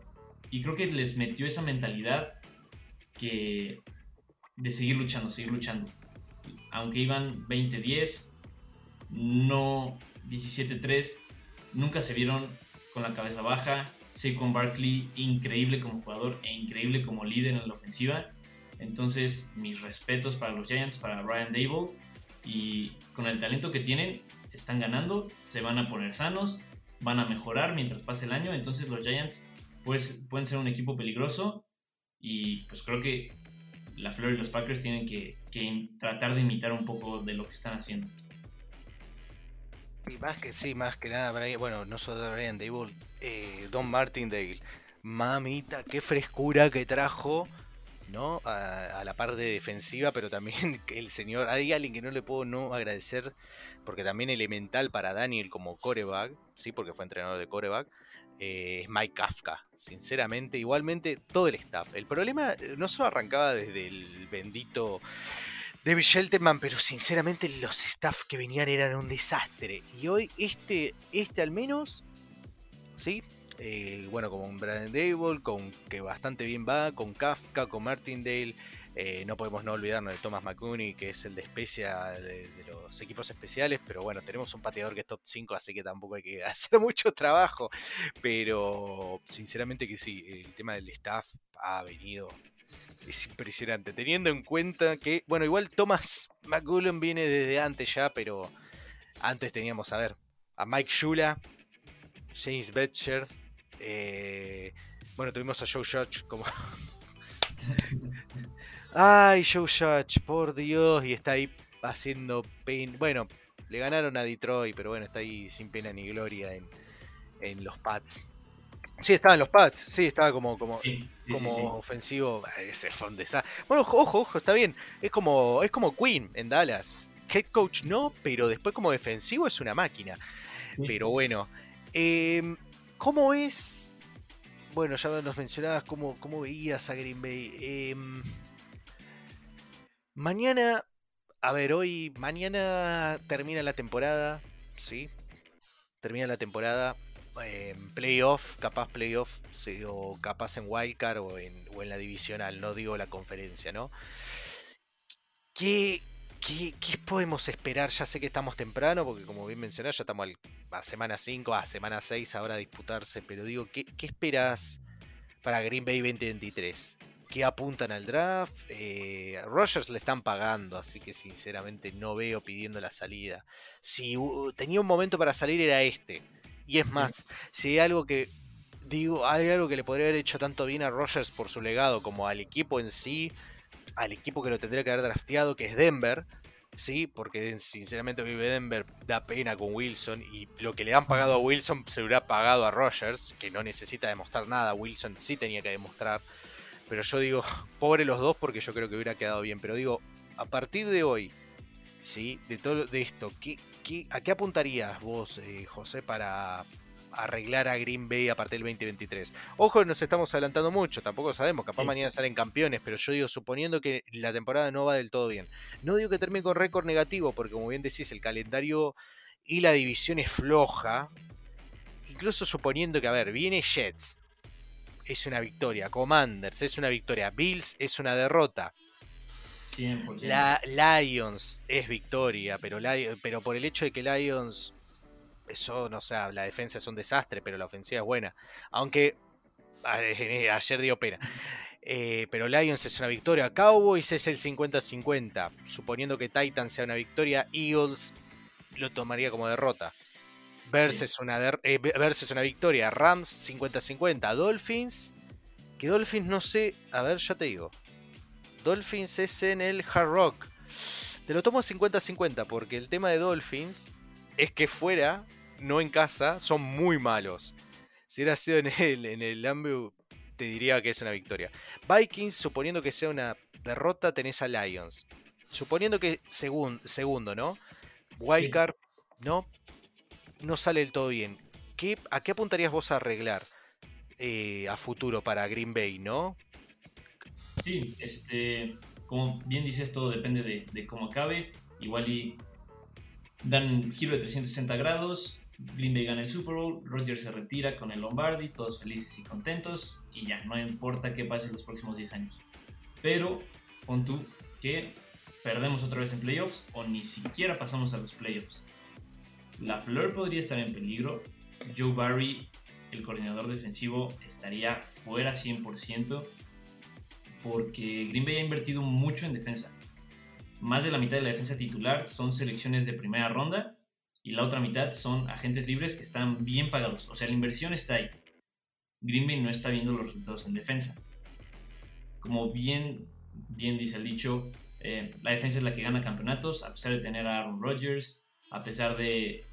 [SPEAKER 2] y creo que les metió esa mentalidad que de seguir luchando, seguir luchando. Aunque iban 20-10, no 17-3, nunca se vieron con la cabeza baja. Saquon Barkley, increíble como jugador e increíble como líder en la ofensiva. Entonces, mis respetos para los Giants, para Ryan Dable. Y con el talento que tienen, están ganando, se van a poner sanos, van a mejorar mientras pase el año. Entonces, los Giants pues, pueden ser un equipo peligroso. Y pues creo que la Flor y los Packers tienen que, tratar de imitar un poco de lo que están haciendo.
[SPEAKER 1] Y más que sí, más que nada, bueno, no solo Brian Dable, eh, Don Martindale. Mamita, qué frescura que trajo ¿no? A, la parte defensiva, pero también el señor, hay alguien que no le puedo no agradecer, porque también elemental para Daniel como coreback, sí, porque fue entrenador de coreback, eh, es Mike Kafka, sinceramente, igualmente todo el staff. El problema eh, no solo arrancaba desde el bendito David Shelterman, pero sinceramente los staff que venían eran un desastre. Y hoy este, este al menos, sí, eh, bueno, con Brandon Dable, con que bastante bien va, con Kafka, con Martindale. Eh, no podemos no olvidarnos de Thomas McCooney, que es el de especial de, los equipos especiales, pero bueno, tenemos un pateador que es top 5, así que tampoco hay que hacer mucho trabajo. Pero sinceramente que sí, el tema del staff ha venido. Es impresionante, teniendo en cuenta que, bueno, igual Thomas McCollum viene desde antes ya, pero antes teníamos, a ver, a Mike Shula, James Betcher, eh, bueno, tuvimos a Joe Judge como. Ay, Joe Judge, por Dios, y está ahí haciendo pena. Bueno, le ganaron a Detroit, pero bueno, está ahí sin pena ni gloria en, los pads. Sí, estaba en los pads, sí, estaba como, como, como ofensivo. Ese fue Bueno, ojo, ojo, está bien. Es como, es como Queen en Dallas. Head coach no, pero después como defensivo es una máquina. Pero bueno. Eh, ¿Cómo es? Bueno, ya nos mencionabas cómo, cómo veías a Green Bay. Em, mañana, a ver, hoy, mañana termina la temporada, ¿sí? Termina la temporada en playoff, capaz playoff, o capaz en wildcard o en, o en la divisional, no digo la conferencia, ¿no? ¿Qué, ¿Qué, podemos esperar? Ya sé que estamos temprano, porque como bien mencioné, ya estamos a semana 5, a semana 6 ahora a disputarse, pero digo, ¿qué, esperas para Green Bay 2023? ¿Qué apuntan al draft? Eh, Rogers le están pagando, así que sinceramente no veo pidiendo la salida. Si tenía un momento para salir era este. Y es más, si hay algo que digo, hay algo que le podría haber hecho tanto bien a Rogers por su legado como al equipo en sí, al equipo que lo tendría que haber drafteado, que es Denver. Sí, porque sinceramente vive Denver da pena con Wilson y lo que le han pagado a Wilson se hubiera pagado a Rogers, que no necesita demostrar nada. Wilson sí tenía que demostrar. Pero yo digo, pobre los dos porque yo creo que hubiera quedado bien. Pero digo, a partir de hoy, ¿sí? De todo de esto, ¿qué, a qué apuntarías vos, eh, José, para, arreglar a Green Bay a partir del 2023. Ojo, nos estamos adelantando mucho, tampoco sabemos, capaz mañana salen campeones, pero yo digo, suponiendo que la temporada no va del todo bien. No digo que termine con récord negativo, porque como bien decís, el calendario y la división es floja. Incluso suponiendo que, a ver, viene Jets, es una victoria, Commanders es una victoria, Bills es una derrota. La Lions es victoria, pero, pero por el hecho de que Lions eso no sé, la defensa es un desastre, pero la ofensiva es buena. Aunque ayer dio pena. Eh, pero Lions es una victoria, Cowboys es el 50-50. Suponiendo que Titans sea una victoria, Eagles lo tomaría como derrota. Versus, una, eh, versus una victoria, Rams 50-50. Dolphins, que Dolphins no sé, a ver, ya te digo. Dolphins es en el Hard Rock. Te lo tomo 50-50 porque el tema de Dolphins es que fuera, no en casa, son muy malos. Si hubiera sido en el, en el te diría que es una victoria. Vikings, suponiendo que sea una derrota, tenés a Lions. Suponiendo que segundo, ¿no? Wildcard, ¿no? No sale del todo bien. ¿Qué, ¿A qué apuntarías vos a arreglar eh, a futuro para Green Bay, no?
[SPEAKER 2] Sí, este, como bien dices, todo depende de, de cómo acabe. Igual y dan un giro de 360 grados, Green Bay gana el Super Bowl, Rodgers se retira con el Lombardi, todos felices y contentos, y ya, no importa qué pase en los próximos 10 años. Pero pon tú que perdemos otra vez en playoffs o ni siquiera pasamos a los playoffs. La Fleur podría estar en peligro, Joe Barry, el coordinador defensivo, estaría fuera 100% porque Green Bay ha invertido mucho en defensa. Más de la mitad de la defensa titular son selecciones de primera ronda y la otra mitad son agentes libres que están bien pagados. O sea, la inversión está ahí. Green Bay no está viendo los resultados en defensa. Como bien, bien dice el dicho, eh, la defensa es la que gana campeonatos, a pesar de tener a Aaron Rodgers, a pesar de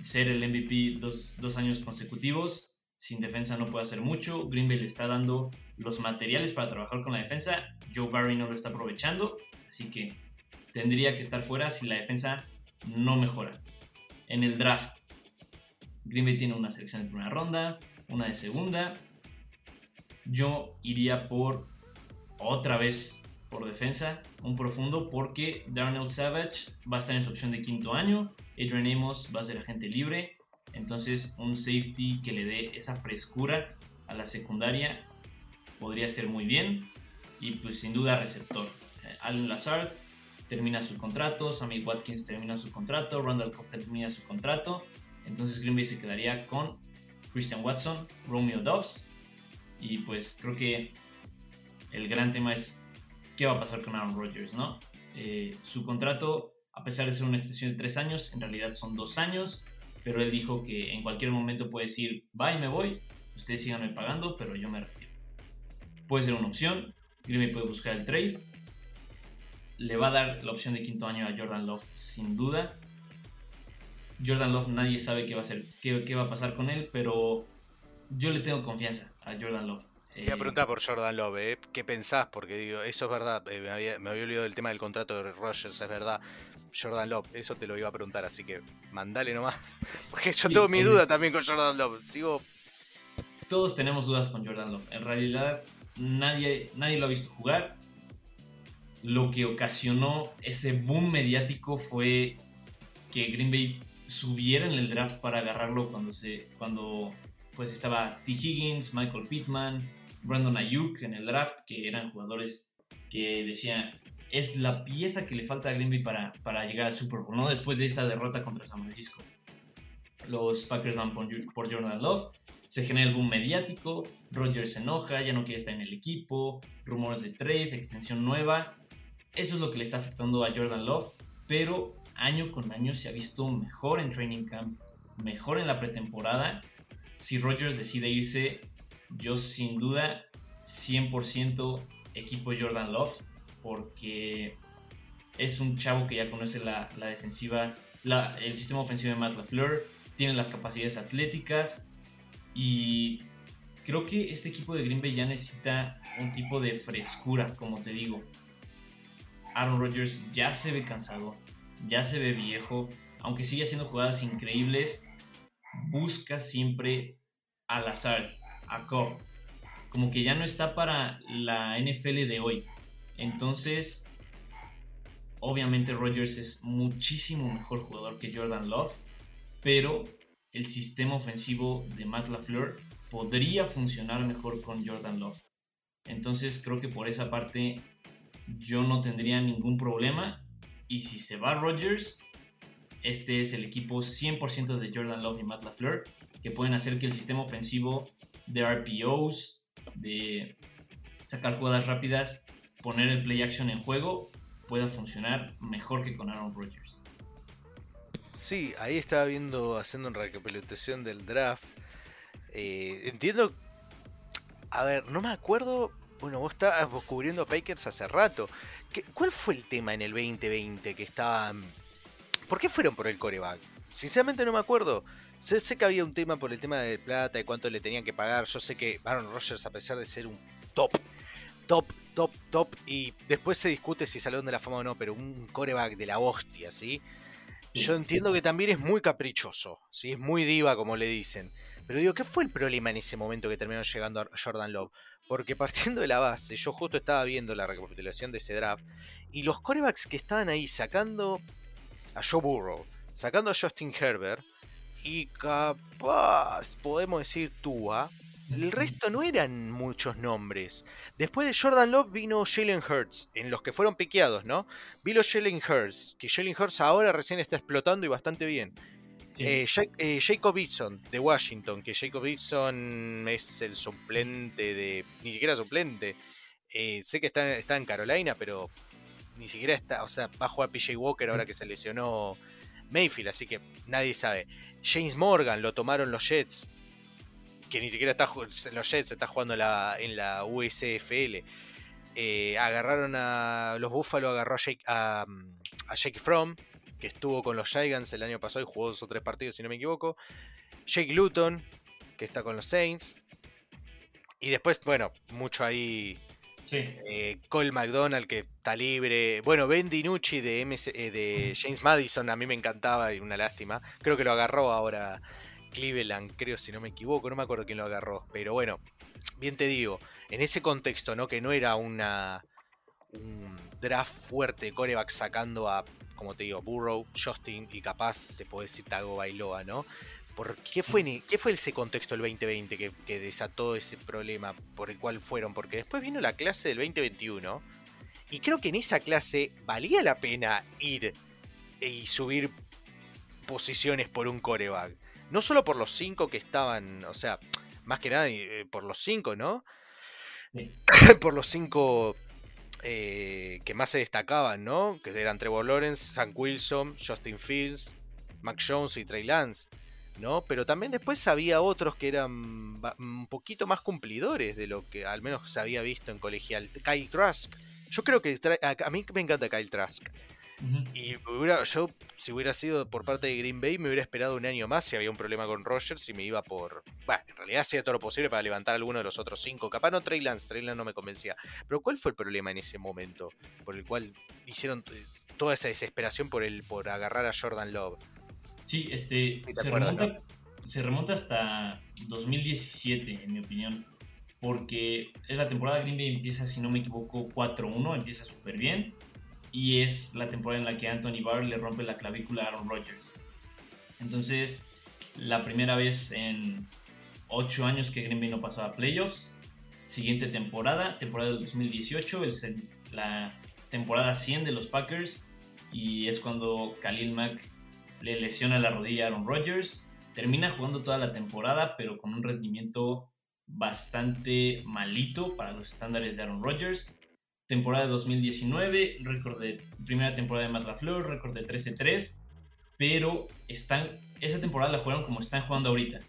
[SPEAKER 2] ser el MVP dos, dos años consecutivos, sin defensa no puede hacer mucho. Green Bay le está dando los materiales para trabajar con la defensa. Joe Barry no lo está aprovechando, así que tendría que estar fuera si la defensa no mejora en el draft. Green Bay tiene una selección de primera ronda, una de segunda. Yo iría por otra vez por defensa, un profundo, porque Darnell Savage va a estar en su opción de quinto año. Adrian Amos va a ser agente libre. Entonces, un safety que le dé esa frescura a la secundaria podría ser muy bien. Y pues sin duda receptor. Eh, Allen Lazard termina su contrato, Sammy Watkins termina su contrato, Randall Cobb termina su contrato. Entonces Green Bay se quedaría con Christian Watson, Romeo Dobbs. Y pues creo que el gran tema es qué va a pasar con Aaron Rodgers, ¿no? Eh, su contrato, a pesar de ser una extensión de tres años, en realidad son dos años, pero él dijo que en cualquier momento puede decir, bye, me voy, ustedes síganme pagando, pero yo me retiro. Puede ser una opción, Green Bay puede buscar el trade, le va a dar la opción de quinto año a Jordan Love sin duda. Jordan Love nadie sabe qué va a hacer, qué, va a pasar con él, pero yo le tengo confianza a Jordan Love.
[SPEAKER 1] Te voy a eh, preguntar por Jordan Love, ¿eh? ¿qué pensás? Porque digo, eso es verdad, eh, me, había, olvidado del tema del contrato de Rogers, es verdad. Jordan Love, eso te lo iba a preguntar, así que mandale nomás. Porque yo tengo mi duda también con Jordan Love. Sigo.
[SPEAKER 2] Todos tenemos dudas con Jordan Love. En realidad, nadie, nadie lo ha visto jugar lo que ocasionó ese boom mediático fue que Green Bay subiera en el draft para agarrarlo cuando se cuando pues estaba T. Higgins, Michael Pittman, Brandon Ayuk en el draft, que eran jugadores que decían es la pieza que le falta a Green Bay para, para llegar al Super Bowl, ¿no? Después de esa derrota contra San Francisco. Los Packers van por, por Jordan Love, se genera el boom mediático, Rodgers se enoja, ya no quiere estar en el equipo, rumores de trade, extensión nueva, eso es lo que le está afectando a Jordan Love, pero año con año se ha visto mejor en training camp, mejor en la pretemporada. Si Rodgers decide irse, yo sin duda 100% equipo Jordan Love, porque es un chavo que ya conoce la, defensiva, el sistema ofensivo de Matt LaFleur, tiene las capacidades atléticas y creo que este equipo de Green Bay ya necesita un tipo de frescura, como te digo. Aaron Rodgers ya se ve cansado, ya se ve viejo, aunque sigue haciendo jugadas increíbles, busca siempre al azar, a Cobb. Como que ya no está para la NFL de hoy. Entonces, obviamente Rodgers es muchísimo mejor jugador que Jordan Love, pero el sistema ofensivo de Matt LaFleur podría funcionar mejor con Jordan Love. Entonces creo que por esa parte yo no tendría ningún problema. Y si se va Rodgers, este es el equipo 100% de Jordan Love y Matt LaFleur, que pueden hacer que el sistema ofensivo de RPOs, de sacar jugadas rápidas, poner el play action en juego, pueda funcionar mejor que con Aaron Rodgers.
[SPEAKER 1] Sí, ahí estaba viendo, haciendo una recapitulación del draft. Eh, entiendo. A ver, no me acuerdo. Bueno, vos estabas cubriendo a Packers hace rato. ¿Cuál fue el tema en el 2020 que estaban. ¿Por qué fueron por el coreback? Sinceramente no me acuerdo. Sé, sé, que había un tema por el tema de plata y cuánto le tenían que pagar. Yo sé que Aaron Rodgers, a pesar de ser un top, top, top, top, y después se discute si Salón de la Fama o no, pero un coreback de la hostia, ¿sí? Yo entiendo que también es muy caprichoso, ¿sí? Es muy diva, como le dicen. Pero digo, ¿qué fue el problema en ese momento que terminó llegando a Jordan Love? Porque partiendo de la base, yo justo estaba viendo la recapitulación de ese draft, y los corebacks que estaban ahí sacando a Joe Burrow, sacando a Justin Herbert, y capaz podemos decir Tua, el resto no eran muchos nombres. Después de Jordan Love vino Jalen Hurts, en los que fueron piqueados, ¿no? Vino Jalen Hurts, que Jalen Hurts ahora recién está explotando y bastante bien. Eh, eh, Jacob Eason de Washington, que Jacob Eason es el suplente de. Ni siquiera suplente. Eh, sé que está, está, en Carolina, pero ni siquiera está. O sea, va a jugar PJ Walker ahora que se lesionó Mayfield, así que nadie sabe. James Morgan lo tomaron los Jets que ni siquiera está en los Jets, está jugando la, en la USFL. Eh, agarraron a los Buffalo, agarró a Jake, a, Jake Fromm, que estuvo con los Giants el año pasado y jugó dos o tres partidos, si no me equivoco. Jake Luton, que está con los Saints. Y después, bueno, mucho ahí. Eh, Cole McDonald, que está libre. Bueno, Ben DiNucci de, eh, de James Madison, a mí me encantaba y una lástima. Creo que lo agarró ahora Cleveland, creo, si no me equivoco, no me acuerdo quién lo agarró. Pero bueno, bien te digo, en ese contexto, ¿no? Que no era una un draft fuerte de coreback sacando a, como te digo, Burrow, Justin y capaz te puedo decir Tago Bailoa, ¿no? ¿Por qué fue, qué fue ese contexto del 2020 que, que, desató ese problema por el cual fueron? Porque después vino la clase del 2021 y creo que en esa clase valía la pena ir y subir posiciones por un coreback. No solo por los cinco que estaban, o sea, más que nada eh, por los cinco, ¿no? por los cinco eh, que más se destacaban, ¿no? Que eran Trevor Lawrence, Sam Wilson, Justin Fields, Mac Jones y Trey Lance, ¿no? Pero también después había otros que eran un poquito más cumplidores de lo que al menos se había visto en colegial. Kyle Trask. Yo creo que a mí me encanta Kyle Trask. Y yo, si hubiera sido por parte de Green Bay, me hubiera esperado un año más si había un problema con Rogers y me iba por. Bueno, en realidad hacía todo lo posible para levantar alguno de los otros cinco. Capaz no Trey Lance, Trey Lance no me convencía. Pero ¿cuál fue el problema en ese momento? Por el cual hicieron toda esa desesperación por, el, por agarrar a Jordan Love.
[SPEAKER 2] Sí, este. Se remonta, se remonta hasta 2017, en mi opinión. Porque es la temporada de Green Bay empieza, si no me equivoco, 4-1, empieza súper bien y es la temporada en la que Anthony Barr le rompe la clavícula a Aaron Rodgers. Entonces, la primera vez en 8 años que Green Bay no pasaba a playoffs. Siguiente temporada, temporada del 2018, es la temporada 100 de los Packers y es cuando Khalil Mack le lesiona la rodilla a Aaron Rodgers. Termina jugando toda la temporada, pero con un rendimiento bastante malito para los estándares de Aaron Rodgers temporada de 2019, récord de primera temporada de Matt LaFleur, récord de 13-3, pero están, esa temporada la jugaron como están jugando ahorita.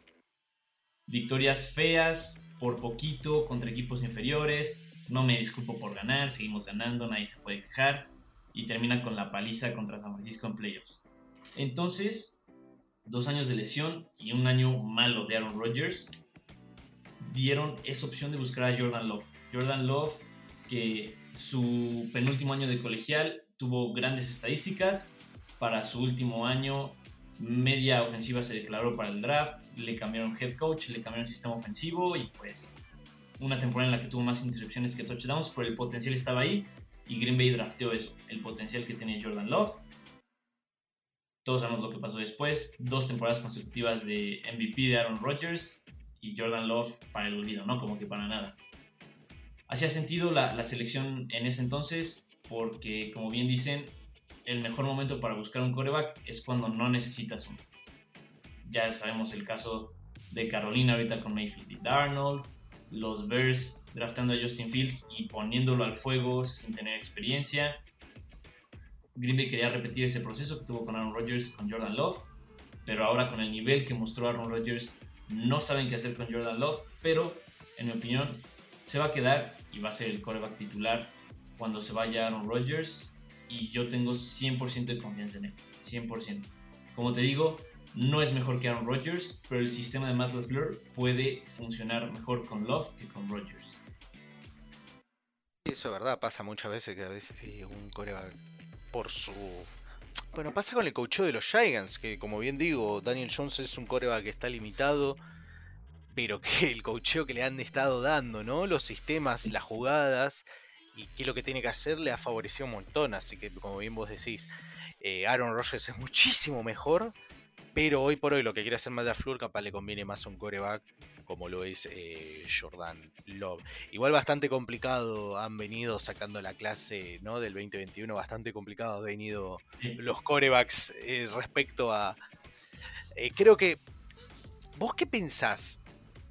[SPEAKER 2] Victorias feas, por poquito, contra equipos inferiores, no me disculpo por ganar, seguimos ganando, nadie se puede quejar, y termina con la paliza contra San Francisco en playoffs. Entonces, dos años de lesión y un año malo de Aaron Rodgers dieron esa opción de buscar a Jordan Love. Jordan Love que su penúltimo año de colegial tuvo grandes estadísticas. Para su último año, media ofensiva se declaró para el draft. Le cambiaron head coach, le cambiaron sistema ofensivo y pues una temporada en la que tuvo más intercepciones que touchdowns, pero el potencial estaba ahí y Green Bay drafteó eso, el potencial que tenía Jordan Love. Todos sabemos lo que pasó después, dos temporadas consecutivas de MVP de Aaron Rodgers y Jordan Love para el olvido, ¿no? Como que para nada hacía sentido la, selección en ese entonces porque, como bien dicen, el mejor momento para buscar un coreback es cuando no necesitas uno. Ya sabemos el caso de Carolina ahorita con Mayfield y Darnold, los Bears draftando a Justin Fields y poniéndolo al fuego sin tener experiencia. Green Bay quería repetir ese proceso que tuvo con Aaron Rodgers, con Jordan Love, pero ahora con el nivel que mostró Aaron Rodgers, no saben qué hacer con Jordan Love, pero en mi opinión se va a quedar y va a ser el coreback titular cuando se vaya Aaron Rodgers y yo tengo 100% de confianza en él, 100%. Como te digo, no es mejor que Aaron Rodgers, pero el sistema de Matt LaFleur puede funcionar mejor con Love que con Rodgers.
[SPEAKER 1] Eso es verdad, pasa muchas veces que a veces eh, un coreback por su... Bueno, pasa con el coach de los Giants, que como bien digo, Daniel Jones es un coreback que está limitado, pero que el coacheo que le han estado dando, ¿no? Los sistemas, las jugadas y qué es lo que tiene que hacer le ha favorecido un montón. Así que, como bien vos decís, eh, Aaron Rodgers es muchísimo mejor, pero hoy por hoy lo que quiere hacer Matt Flur capaz le conviene más a un coreback como lo es eh, Jordan Love. Igual bastante complicado han venido sacando la clase ¿no? del 2021, bastante complicado han venido los corebacks eh, respecto a... creo que... ¿Vos qué pensás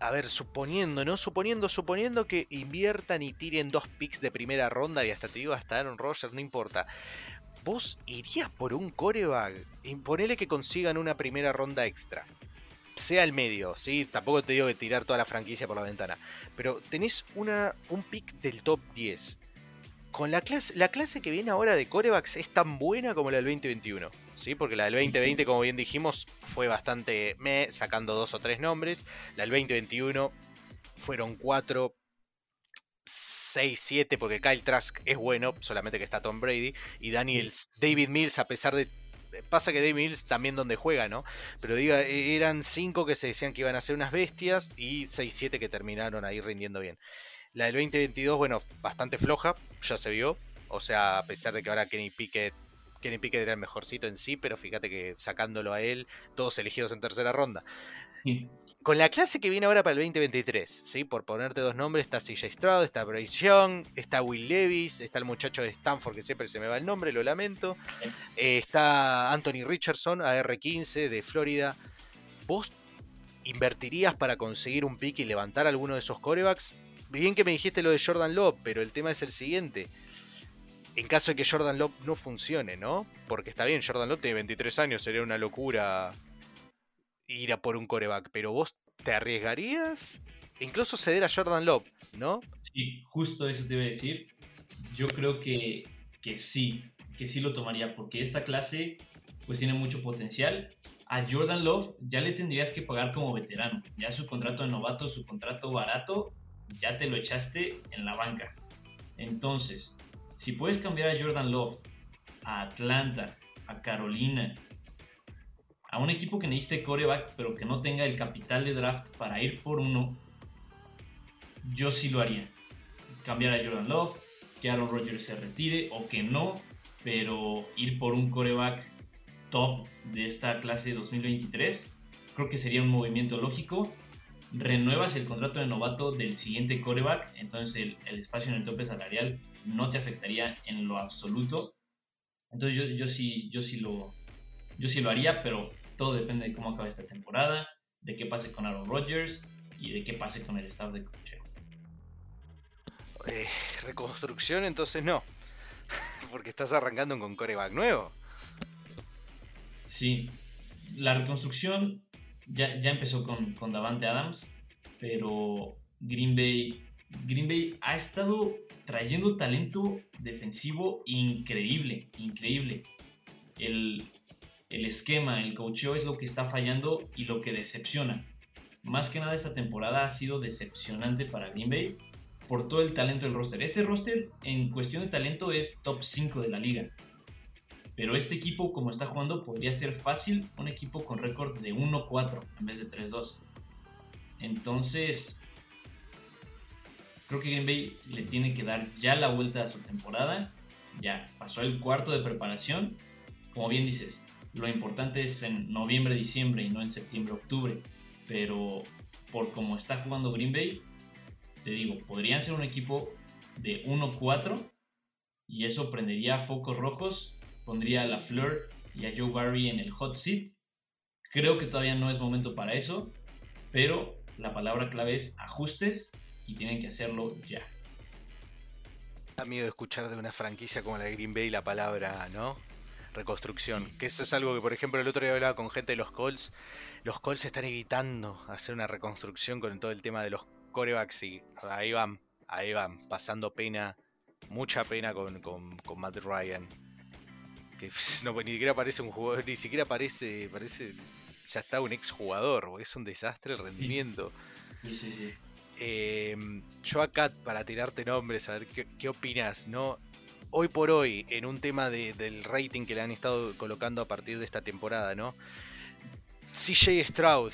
[SPEAKER 1] a ver, suponiendo, ¿no? Suponiendo, suponiendo que inviertan y tiren dos picks de primera ronda y hasta te digo, hasta Aaron Rodgers, no importa. ¿Vos irías por un coreback? Ponele que consigan una primera ronda extra. Sea el medio, ¿sí? Tampoco te digo que tirar toda la franquicia por la ventana. Pero tenés una, un pick del top 10 con la clase, la clase que viene ahora de corebacks es tan buena como la del 2021. ¿sí? Porque la del 2020, como bien dijimos, fue bastante me, sacando dos o tres nombres. La del 2021 fueron cuatro, seis, siete, porque Kyle Trask es bueno, solamente que está Tom Brady. Y Daniels, David Mills, a pesar de. Pasa que David Mills también donde juega, ¿no? Pero diga, e, eran cinco que se decían que iban a ser unas bestias y seis, siete que terminaron ahí rindiendo bien. La del 2022, bueno, bastante floja, ya se vio. O sea, a pesar de que ahora Kenny Pickett, Kenny Pickett era el mejorcito en sí, pero fíjate que sacándolo a él, todos elegidos en tercera ronda. Con la clase que viene ahora para el 2023, ¿sí? por ponerte dos nombres, está CJ Stroud, está Bryce Young, está Will Levis, está el muchacho de Stanford que siempre se me va el nombre, lo lamento. Eh, está Anthony Richardson, AR15 de Florida. ¿Vos invertirías para conseguir un pick y levantar alguno de esos corebacks? Bien que me dijiste lo de Jordan Love, pero el tema es el siguiente. En caso de que Jordan Love no funcione, ¿no? Porque está bien, Jordan Love tiene 23 años, sería una locura ir a por un coreback, pero vos te arriesgarías incluso ceder a Jordan Love, ¿no?
[SPEAKER 2] Sí, justo eso te iba a decir. Yo creo que, que sí, que sí lo tomaría, porque esta clase pues tiene mucho potencial. A Jordan Love ya le tendrías que pagar como veterano. Ya su contrato de novato, su contrato barato, ya te lo echaste en la banca. Entonces, si puedes cambiar a Jordan Love, a Atlanta, a Carolina, a un equipo que necesite coreback, pero que no tenga el capital de draft para ir por uno, yo sí lo haría. Cambiar a Jordan Love, que Aaron Rodgers se retire o que no, pero ir por un coreback top de esta clase 2023, creo que sería un movimiento lógico renuevas el contrato de novato del siguiente coreback, entonces el, espacio en el tope salarial no te afectaría en lo absoluto. Entonces yo, yo, sí, yo, sí lo, yo sí lo haría, pero todo depende de cómo acabe esta temporada, de qué pase con Aaron Rodgers y de qué pase con el staff de coaching.
[SPEAKER 1] Eh, reconstrucción entonces no, porque estás arrancando con coreback nuevo.
[SPEAKER 2] Sí, la reconstrucción ya, empezó con, con Davante Adams, pero Green Bay, Green Bay ha estado trayendo talento defensivo increíble, increíble. El, el esquema, el coacheo es lo que está fallando y lo que decepciona. Más que nada esta temporada ha sido decepcionante para Green Bay por todo el talento del roster. Este roster en cuestión de talento es top 5 de la liga. Pero este equipo, como está jugando, podría ser fácil un equipo con récord de 1-4 en vez de 3-2. Entonces, creo que Green Bay le tiene que dar ya la vuelta a su temporada. Ya pasó el cuarto de preparación. Como bien dices, lo importante es en noviembre, diciembre y no en septiembre, octubre. Pero por cómo está jugando Green Bay, te digo, podrían ser un equipo de 1-4 y eso prendería focos rojos pondría a la Fleur y a Joe Barry en el hot seat. Creo que todavía no es momento para eso, pero la palabra clave es ajustes y tienen que hacerlo ya.
[SPEAKER 1] Da miedo escuchar de una franquicia como la de Green Bay la palabra, ¿no? Reconstrucción. Que eso es algo que, por ejemplo, el otro día hablaba con gente de los Colts. Los Colts están evitando hacer una reconstrucción con todo el tema de los corebacks y ahí van, ahí van, pasando pena, mucha pena con, con, con Matt Ryan. Que no, ni siquiera parece un jugador, ni siquiera parece, parece, ya está un ex jugador, es un desastre el rendimiento.
[SPEAKER 2] Sí, sí, sí.
[SPEAKER 1] Eh, yo acá, para tirarte nombres, a ver qué, qué opinas, ¿no? Hoy por hoy, en un tema de, del rating que le han estado colocando a partir de esta temporada, ¿no? CJ Stroud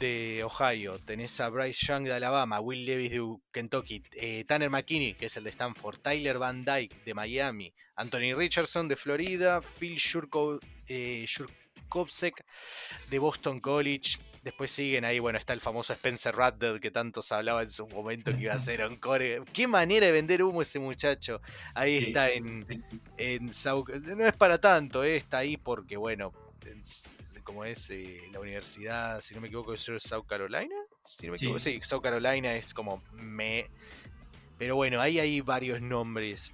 [SPEAKER 1] de Ohio, tenés a Bryce Young de Alabama, Will Levis de Kentucky, eh, Tanner McKinney, que es el de Stanford, Tyler Van Dyke de Miami, Anthony Richardson de Florida, Phil Shurko, eh, de Boston College, Después siguen ahí, bueno, está el famoso Spencer Rattler que tantos hablaba en su momento que iba a ser un core. Qué manera de vender humo ese muchacho. Ahí
[SPEAKER 2] Sí,
[SPEAKER 1] está en,
[SPEAKER 2] sí,
[SPEAKER 1] en South- No es para tanto, eh, está ahí porque, bueno, como es eh, la universidad, si no me equivoco, es South Carolina. Si no me
[SPEAKER 2] Sí.
[SPEAKER 1] equivoco, sí, South Carolina es como me. Pero bueno, ahí hay varios nombres.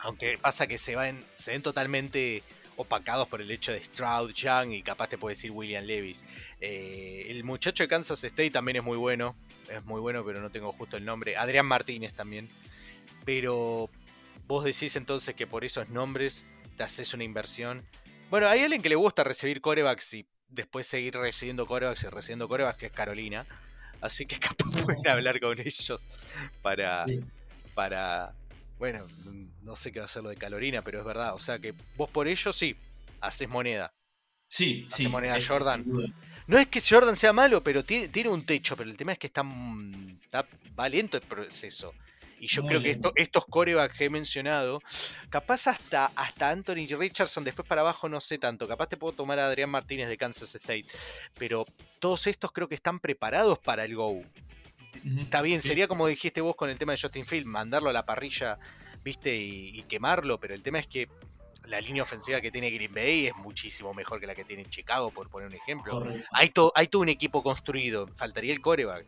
[SPEAKER 1] Aunque pasa que se van, se ven totalmente opacados por el hecho de Stroud, Young y capaz te puede decir William Levis. Eh, el muchacho de Kansas State también es muy bueno. Es muy bueno, pero no tengo justo el nombre. Adrián Martínez también. Pero vos decís entonces que por esos nombres te haces una inversión. Bueno, hay alguien que le gusta recibir corebacks y después seguir recibiendo corebacks y recibiendo corebacks, que es Carolina. Así que capaz pueden hablar con ellos para,
[SPEAKER 2] Sí.
[SPEAKER 1] para. Bueno, no sé qué va a ser lo de Carolina, pero es verdad. O sea que vos por ello sí, haces moneda.
[SPEAKER 2] Sí,
[SPEAKER 1] Hace
[SPEAKER 2] sí.
[SPEAKER 1] moneda Jordan. No es que Jordan sea malo, pero tiene, tiene un techo, pero el tema es que está, mm, está va lento el proceso. Y yo
[SPEAKER 2] Muy
[SPEAKER 1] creo que esto- estos corebacks que he mencionado, capaz hasta, hasta Anthony Richardson, después para abajo no sé tanto, capaz te puedo tomar a Adrián Martínez de Kansas State, pero todos estos creo que están preparados para el go.
[SPEAKER 2] Ujú.
[SPEAKER 1] Está bien,
[SPEAKER 2] Sí.
[SPEAKER 1] sería como dijiste vos con el tema de Justin Field, mandarlo a la parrilla, viste, y, y quemarlo, pero el tema es que la línea ofensiva que tiene Green Bay es muchísimo mejor que la que tiene Chicago, por poner un ejemplo.
[SPEAKER 2] Correcto.
[SPEAKER 1] Hay, hay todo un equipo construido. Faltaría el coreback.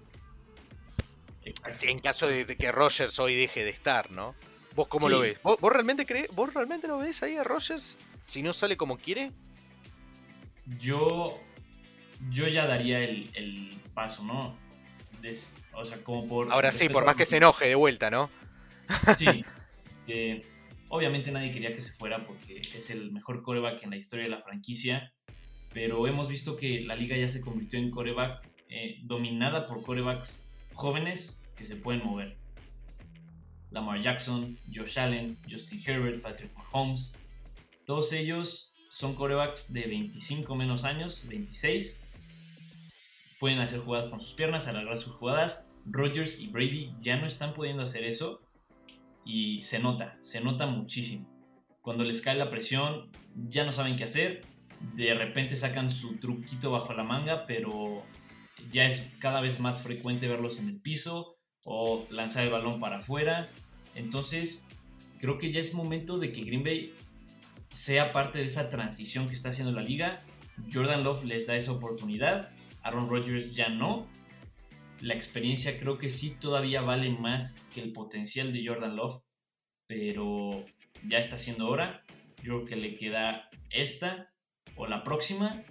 [SPEAKER 1] En caso de, de que Rogers hoy deje de estar, ¿no? ¿Vos cómo lo ves? ¿Vos, vos realmente crees, ¿Vos realmente lo ves ahí a Rogers? Si no sale como quiere.
[SPEAKER 2] Yo, yo ya daría el, el paso, ¿no? Des- o sea, como por.
[SPEAKER 1] Ahora sí, por más que se enoje de vuelta, ¿no?
[SPEAKER 2] Sí. obviamente nadie quería que se fuera porque es el mejor coreback en la historia de la franquicia. Pero hemos visto que la liga ya se convirtió en coreback eh, dominada por corebacks jóvenes que se pueden mover. Lamar Jackson, Josh Allen, Justin Herbert, Patrick Mahomes. Todos ellos son corebacks de 25 menos años, 26. Pueden hacer jugadas con sus piernas, alargar sus jugadas. Rodgers y Brady ya no están pudiendo hacer eso y se nota, se nota muchísimo. Cuando les cae la presión, ya no saben qué hacer. De repente sacan su truquito bajo la manga, pero ya es cada vez más frecuente verlos en el piso o lanzar el balón para afuera. Entonces, creo que ya es momento de que Green Bay sea parte de esa transición que está haciendo la liga. Jordan Love les da esa oportunidad, Aaron Rodgers ya no. La experiencia creo que sí todavía vale más que el potencial de Jordan Love, pero ya está siendo hora. Yo creo que le queda esta o la próxima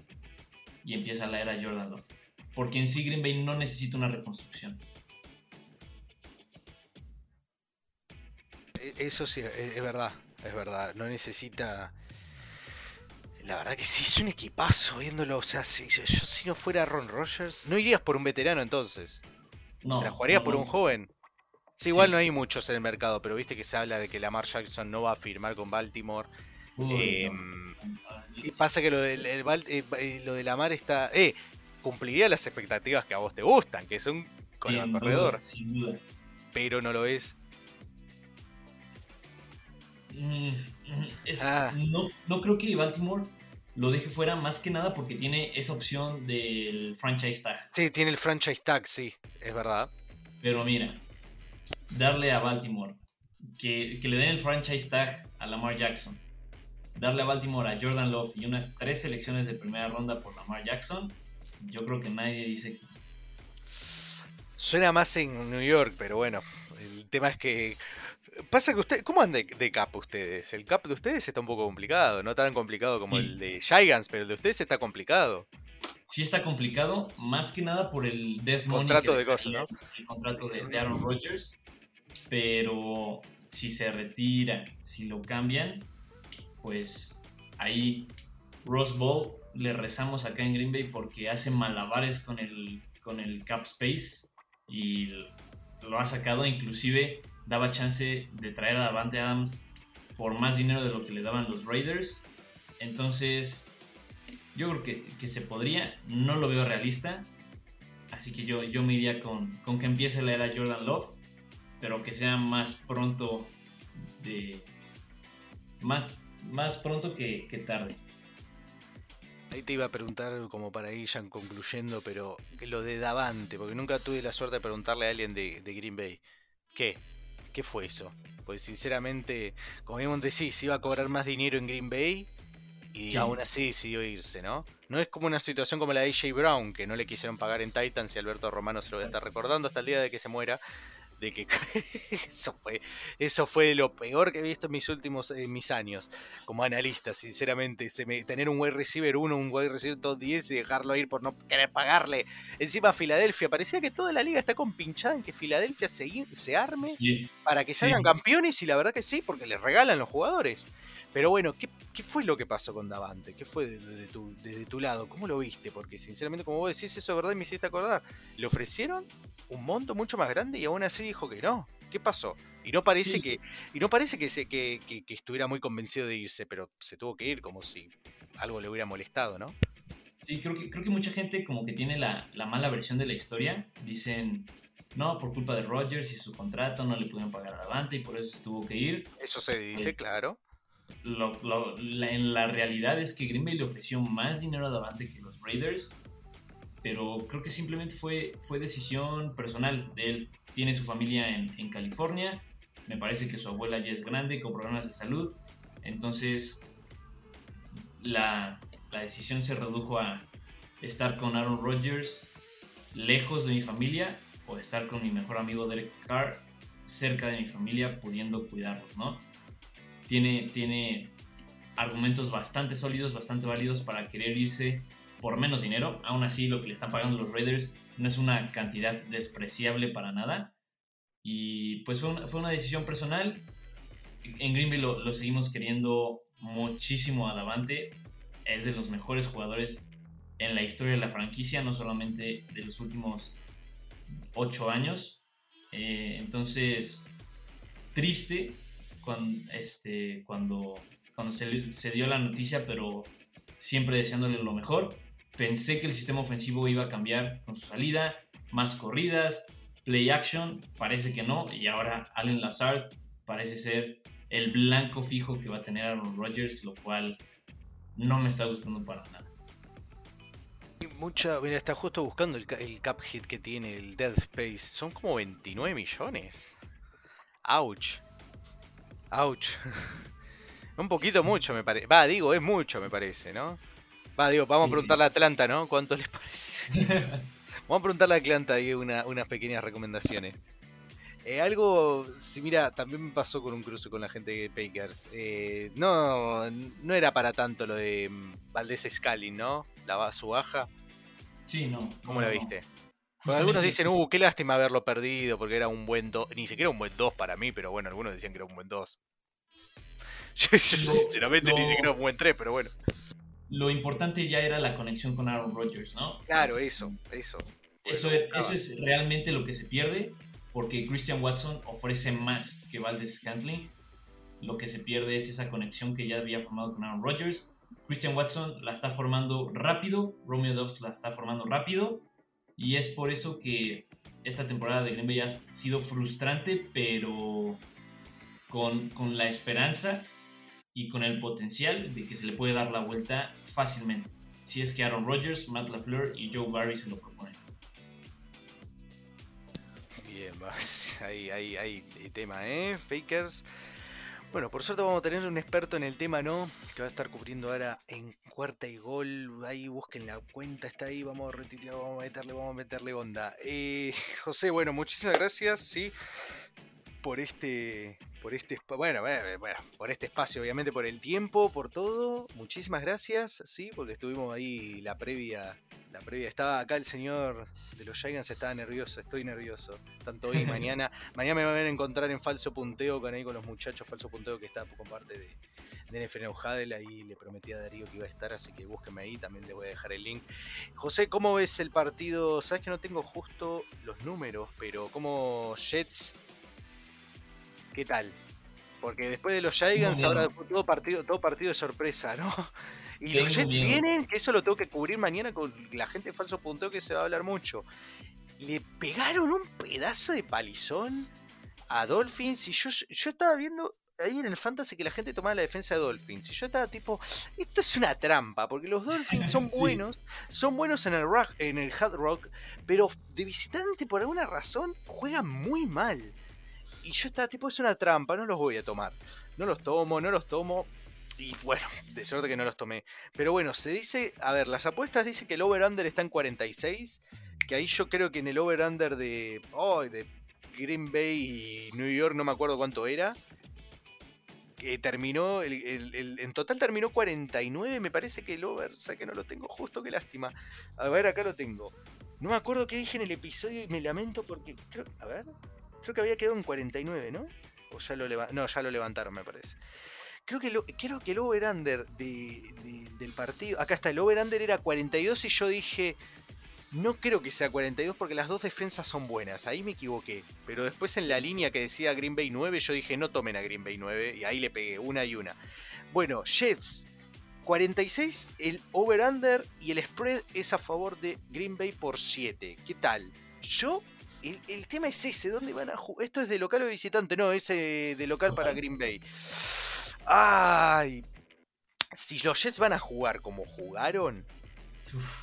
[SPEAKER 2] y empieza la era Jordan Love. Porque en sí Green Bay no necesita una reconstrucción.
[SPEAKER 1] E- Eso sí, es, es verdad, es verdad. No necesita. La verdad que sí, es un equipazo viéndolo. O sea, si, yo, si no fuera Ron Rogers, no irías por un veterano entonces.
[SPEAKER 2] No,
[SPEAKER 1] ¿Te la jugarías
[SPEAKER 2] no,
[SPEAKER 1] por
[SPEAKER 2] no.
[SPEAKER 1] un joven? Sí, igual
[SPEAKER 2] Sí.
[SPEAKER 1] no hay muchos en el mercado, pero viste que se habla de que Lamar Jackson no va a firmar con Baltimore.
[SPEAKER 2] Uy,
[SPEAKER 1] Eh,
[SPEAKER 2] no.
[SPEAKER 1] Y pasa que lo de, el eh, eh, lo de Lamar está. Eh, cumpliría las expectativas que a vos te gustan, que es un
[SPEAKER 2] duda,
[SPEAKER 1] corredor,
[SPEAKER 2] Sin duda.
[SPEAKER 1] pero no lo es.
[SPEAKER 2] Mm, mm, es-
[SPEAKER 1] Ah.
[SPEAKER 2] no, no creo que Baltimore lo deje fuera más que nada porque tiene esa opción del franchise tag.
[SPEAKER 1] Sí, tiene el franchise tag, sí, es verdad.
[SPEAKER 2] Pero mira, darle a Baltimore, que, que le den el franchise tag a Lamar Jackson, darle a Baltimore a Jordan Love y unas tres selecciones de primera ronda por Lamar Jackson, yo creo que nadie dice que...
[SPEAKER 1] Suena más en New York, pero bueno, el tema es que Pasa que usted, ¿cómo andan de, cap ustedes? El cap de ustedes está un poco complicado, no tan complicado como el de Gigants, pero el de ustedes está complicado.
[SPEAKER 2] Sí está complicado, más que nada por el Death
[SPEAKER 1] Money contrato de cosas,
[SPEAKER 2] ¿no? El contrato de, Aaron Rodgers, pero si se retira, si lo cambian, pues ahí Ross Ball le rezamos acá en Green Bay porque hace malabares con el, con el cap space y lo ha sacado inclusive daba chance de traer a Davante Adams por más dinero de lo que le daban los Raiders. Entonces, yo creo que, se podría, no lo veo realista. Así que yo, yo me iría con, con que empiece la era Jordan Love, pero que sea más pronto de. Más, más pronto que, tarde.
[SPEAKER 1] Ahí te iba a preguntar como para ir ya concluyendo, pero lo de Davante, porque nunca tuve la suerte de preguntarle a alguien de, de Green Bay. ¿Qué? ¿Qué fue eso? Pues sinceramente, como vimos decís, iba a cobrar más dinero en Green Bay y aún así decidió irse, ¿no? No es como una situación como la de AJ Brown, que no le quisieron pagar en Titans y Alberto Romano se lo va a estar recordando hasta el día de que se muera, de que eso fue eso fue lo peor que he visto en mis últimos mis años como analista sinceramente tener un wide receiver 1 un wide receiver 2 10 y dejarlo ir por no querer pagarle encima Filadelfia parecía que toda la liga está compinchada en que Filadelfia se, se arme para que salgan campeones y la verdad que sí porque les regalan los jugadores pero bueno, ¿qué, fue lo que pasó con Davante? ¿Qué fue desde tu, desde tu lado? ¿Cómo lo viste? Porque sinceramente, como vos decís, eso es verdad y me hiciste acordar. ¿Le ofrecieron un monto mucho más grande y aún así dijo que no. ¿Qué pasó? Y no parece que y no parece que, se, que, estuviera muy convencido de irse, pero se tuvo que ir como si algo le hubiera molestado, ¿no?
[SPEAKER 2] Sí, creo que, creo que mucha gente como que tiene la, mala versión de la historia. Dicen, no, por culpa de Rogers y su contrato no le pudieron pagar adelante y por eso se tuvo que ir.
[SPEAKER 1] Eso se dice, claro.
[SPEAKER 2] en la realidad es que Green Bay le ofreció más dinero a Davante que los Raiders pero creo que simplemente fue, fue decisión personal de él. Tiene su familia en, California, me parece que su abuela ya es grande con problemas de salud, entonces la, decisión se redujo a estar con Aaron Rodgers lejos de mi familia o estar con mi mejor amigo Derek Carr cerca de mi familia pudiendo cuidarlos, ¿no? Tiene, tiene argumentos bastante sólidos, bastante válidos para querer irse por menos dinero. Aún así, lo que le están pagando los Raiders no es una cantidad despreciable para nada. Y pues fue una, decisión personal. En Green Bay lo, seguimos queriendo muchísimo adelante. Es de los mejores jugadores en la historia de la franquicia, no solamente de los últimos ocho años. Eh, entonces, triste cuando, este, cuando, cuando se, se dio la noticia, pero siempre deseándole lo mejor. Pensé que el sistema ofensivo iba a cambiar con su salida, más corridas, play action, parece que no, y ahora Allen Lazard parece ser el blanco fijo que va a tener Aaron Rodgers, lo cual no me está gustando para nada.
[SPEAKER 1] Mucha, mira, está justo buscando el, cap hit que tiene el Dead Space. Son como 29 millones. Ouch. Ouch. Un poquito mucho me parece. Va, digo, es mucho me parece, ¿no? Va, digo, vamos a preguntarle a Atlanta, ¿no? ¿Cuánto les parece? vamos a preguntarle a Atlanta ahí unas pequeñas recomendaciones. Eh, algo, si mira, también me pasó con un cruce con la gente de Pakers. Eh, no, no era para tanto lo de mm, Valdés Scalin, ¿no? La, su baja.
[SPEAKER 2] Sí, no.
[SPEAKER 1] ¿Cómo la viste? algunos dicen, uh, qué lástima haberlo perdido porque era un buen 2. Ni siquiera un buen 2 para mí, pero bueno, algunos decían que era un buen 2. Yo, sinceramente ni siquiera un buen 3, pero bueno
[SPEAKER 2] lo importante ya era la conexión con Aaron Rodgers, ¿no?
[SPEAKER 1] Claro, eso, eso.
[SPEAKER 2] Eso, eso es realmente lo que se pierde, porque Christian Watson ofrece más que Valdez Scantling. Lo que se pierde es esa conexión que ya había formado con Aaron Rodgers. Christian Watson la está formando rápido, Romeo Dobbs la está formando rápido, y es por eso que esta temporada de Green Bay ha sido frustrante, pero con, con la esperanza y con el potencial de que se le puede dar la vuelta fácilmente, si es que Aaron Rodgers, Matt LaFleur y Joe Barry se lo proponen.
[SPEAKER 1] Bien, hay, hay, hay tema, ¿eh? Fakers. Bueno, por suerte vamos a tener un experto en el tema, ¿no? Que va a estar cubriendo ahora en cuarta y gol. Ahí busquen la cuenta, está ahí. Vamos a retirar, vamos a meterle, vamos a meterle onda. Eh, José, bueno, muchísimas gracias, sí, por este, por este, bueno, bueno, por este espacio, obviamente, por el tiempo, por todo. Muchísimas gracias, sí, porque estuvimos ahí la previa la previa. Estaba acá el señor de los Giants, estaba nervioso, estoy nervioso. Tanto hoy y mañana. mañana me van a encontrar en falso punteo con ahí con los muchachos, falso punteo que está con parte de, de NFL Hadel, ahí le prometí a Darío que iba a estar, así que búsqueme ahí, también le voy a dejar el link. José, ¿cómo ves el partido? Sabes que no tengo justo los números, pero ¿cómo Jets? ¿Qué tal? Porque después de los Giants, ahora todo partido, todo partido de sorpresa, ¿no? Y los Jets vienen, que eso lo tengo que cubrir mañana con la gente de falso punteo que se va a hablar mucho. Le pegaron un pedazo de palizón a Dolphins y yo, yo estaba viendo ahí en el fantasy que la gente tomaba la defensa de Dolphins y yo estaba tipo, esto es una trampa, porque los Dolphins son buenos, son buenos en el rock, en el hard rock, pero de visitante por alguna razón juegan muy mal. Y yo estaba tipo, es una trampa, no los voy a tomar. No los tomo, no los tomo. Y bueno, de suerte que no los tomé. Pero bueno, se dice, a ver, las apuestas dicen que el over-under está en 46. Que ahí yo creo que en el over-under de, oh, de Green Bay y New York, no me acuerdo cuánto era. Que terminó, el, en total terminó 49, me parece que el over, o sea que no lo tengo justo, qué lástima. A ver, acá lo tengo. No me acuerdo qué dije en el episodio y me lamento porque, a ver, creo que había quedado en 49, ¿no? O ya lo, no, ya lo levantaron, me parece. Creo que, lo, creo que el over-under del partido. Acá está, el over-under era 42 y yo dije. No creo que sea 42 porque las dos defensas son buenas. Ahí me equivoqué. Pero después en la línea que decía Green Bay 9, yo dije no tomen a Green Bay 9. Y ahí le pegué una y una. Bueno, Jets 46, el over-under y el spread es a favor de Green Bay por 7. ¿Qué tal? Yo, el, el tema es ese, ¿dónde van a jugar? Esto es de local o visitante, no, es de local para Green Bay. Ay, si los Jets van a jugar como jugaron,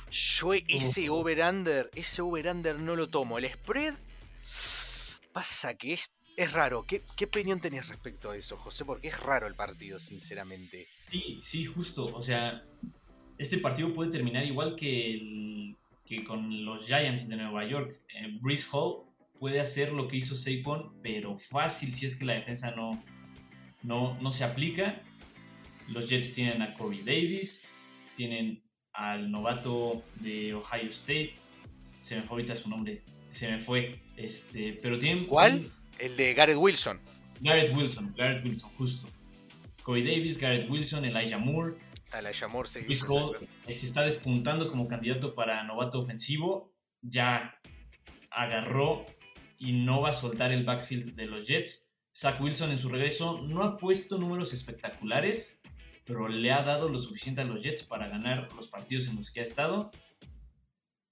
[SPEAKER 1] yo ese over-under, ese over-under no lo tomo. El spread pasa que es, es raro. ¿Qué, ¿Qué, opinión tenés respecto a eso, José? Porque es raro el partido, sinceramente.
[SPEAKER 2] Sí, sí, justo. O sea, este partido puede terminar igual que, el, que con los Giants de Nueva York. Eh, Breeze Hall puede hacer lo que hizo Saquon, pero fácil si es que la defensa no, no, no se aplica. Los Jets tienen a Corey Davis, tienen al novato de Ohio State, se me fue ahorita su nombre, se me fue, este, pero tienen...
[SPEAKER 1] ¿Cuál? El de Garrett Wilson.
[SPEAKER 2] Garrett Wilson, Garrett Wilson, justo. Corey Davis, Garrett Wilson, Elijah Moore.
[SPEAKER 1] Elijah Moore se,
[SPEAKER 2] se está despuntando como candidato para novato ofensivo. Ya agarró y no va a soltar el backfield de los Jets. Zach Wilson en su regreso no ha puesto números espectaculares, pero le ha dado lo suficiente a los Jets para ganar los partidos en los que ha estado.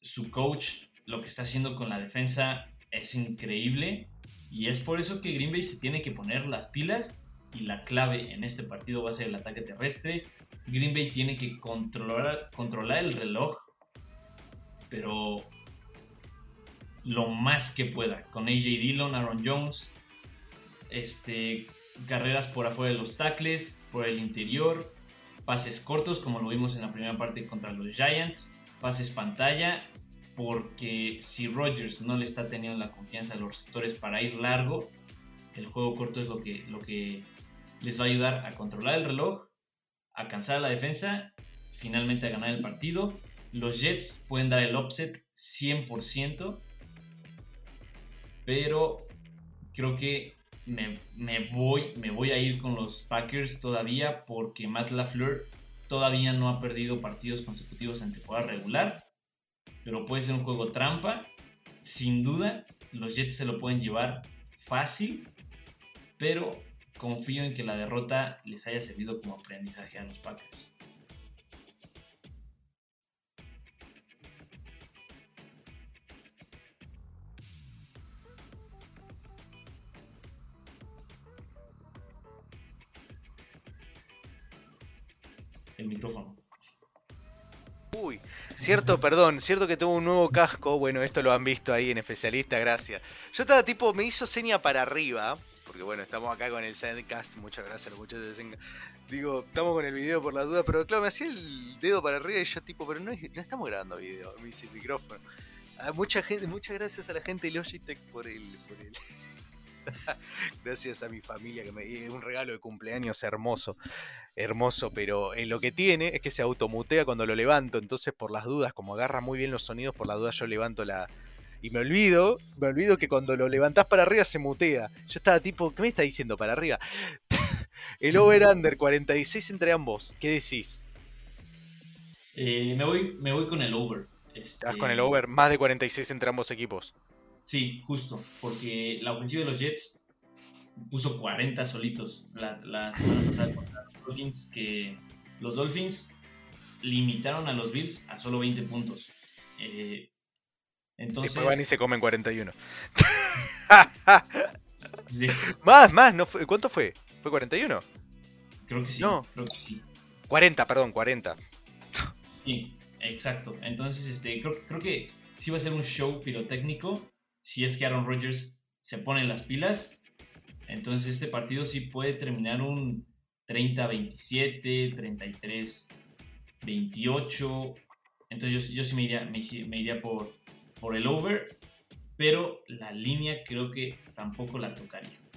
[SPEAKER 2] Su coach, lo que está haciendo con la defensa es increíble y es por eso que Green Bay se tiene que poner las pilas y la clave en este partido va a ser el ataque terrestre. Green Bay tiene que controlar, controlar el reloj, pero lo más que pueda, con AJ Dillon, Aaron Jones, este, carreras por afuera de los tackles, por el interior, pases cortos como lo vimos en la primera parte contra los Giants, pases pantalla, porque si Rodgers no le está teniendo la confianza a los receptores para ir largo, el juego corto es lo que, lo que les va a ayudar a controlar el reloj, a cansar a la defensa, finalmente a ganar el partido. Los Jets pueden dar el offset 100%, pero creo que me, voy, me voy a ir con los Packers todavía porque Matt LaFleur todavía no ha perdido partidos consecutivos en temporada regular. Pero puede ser un juego trampa. Sin duda, los Jets se lo pueden llevar fácil. Pero confío en que la derrota les haya servido como aprendizaje a los Packers. el micrófono.
[SPEAKER 1] Uy, cierto, perdón, cierto que tengo un nuevo casco. Bueno, esto lo han visto ahí en especialista, gracias. Yo estaba tipo, me hizo seña para arriba, porque bueno, estamos acá con el Sandcast, muchas gracias a los muchachos de. Digo, estamos con el video por la duda, pero claro, me hacía el dedo para arriba y yo tipo, pero no, no estamos grabando video, me dice el micrófono. Mucha gente, muchas gracias a la gente de Logitech por el, por el Gracias a mi familia que me dio un regalo de cumpleaños hermoso. Hermoso, pero eh, lo que tiene es que se automutea cuando lo levanto. Entonces, por las dudas, como agarra muy bien los sonidos, por las dudas yo levanto la. Y me olvido, me olvido que cuando lo levantás para arriba se mutea. Yo estaba tipo, ¿qué me está diciendo para arriba? El over-under 46 entre ambos. ¿Qué decís?
[SPEAKER 2] Eh, me, voy, me voy con el over.
[SPEAKER 1] Estás con el over, más de 46 entre ambos equipos.
[SPEAKER 2] Sí, justo, porque la ofensiva de los Jets puso 40 solitos la, semana pasada contra los Dolphins, que los Dolphins limitaron a los Bills a solo 20 puntos. Eh, entonces...
[SPEAKER 1] Después van y se comen 41. Más, más, no fue, ¿cuánto fue? ¿Fue 41?
[SPEAKER 2] Creo que sí. No. Creo que sí.
[SPEAKER 1] 40, perdón, 40.
[SPEAKER 2] Sí, exacto. Entonces, este, creo, creo que sí va a ser un show pirotécnico si es que Aaron Rodgers se pone las pilas, entonces este partido sí puede terminar un 30-27, 33-28. Entonces yo, sí me iría, me, iría por, por el over, pero la línea creo que tampoco la tocaría.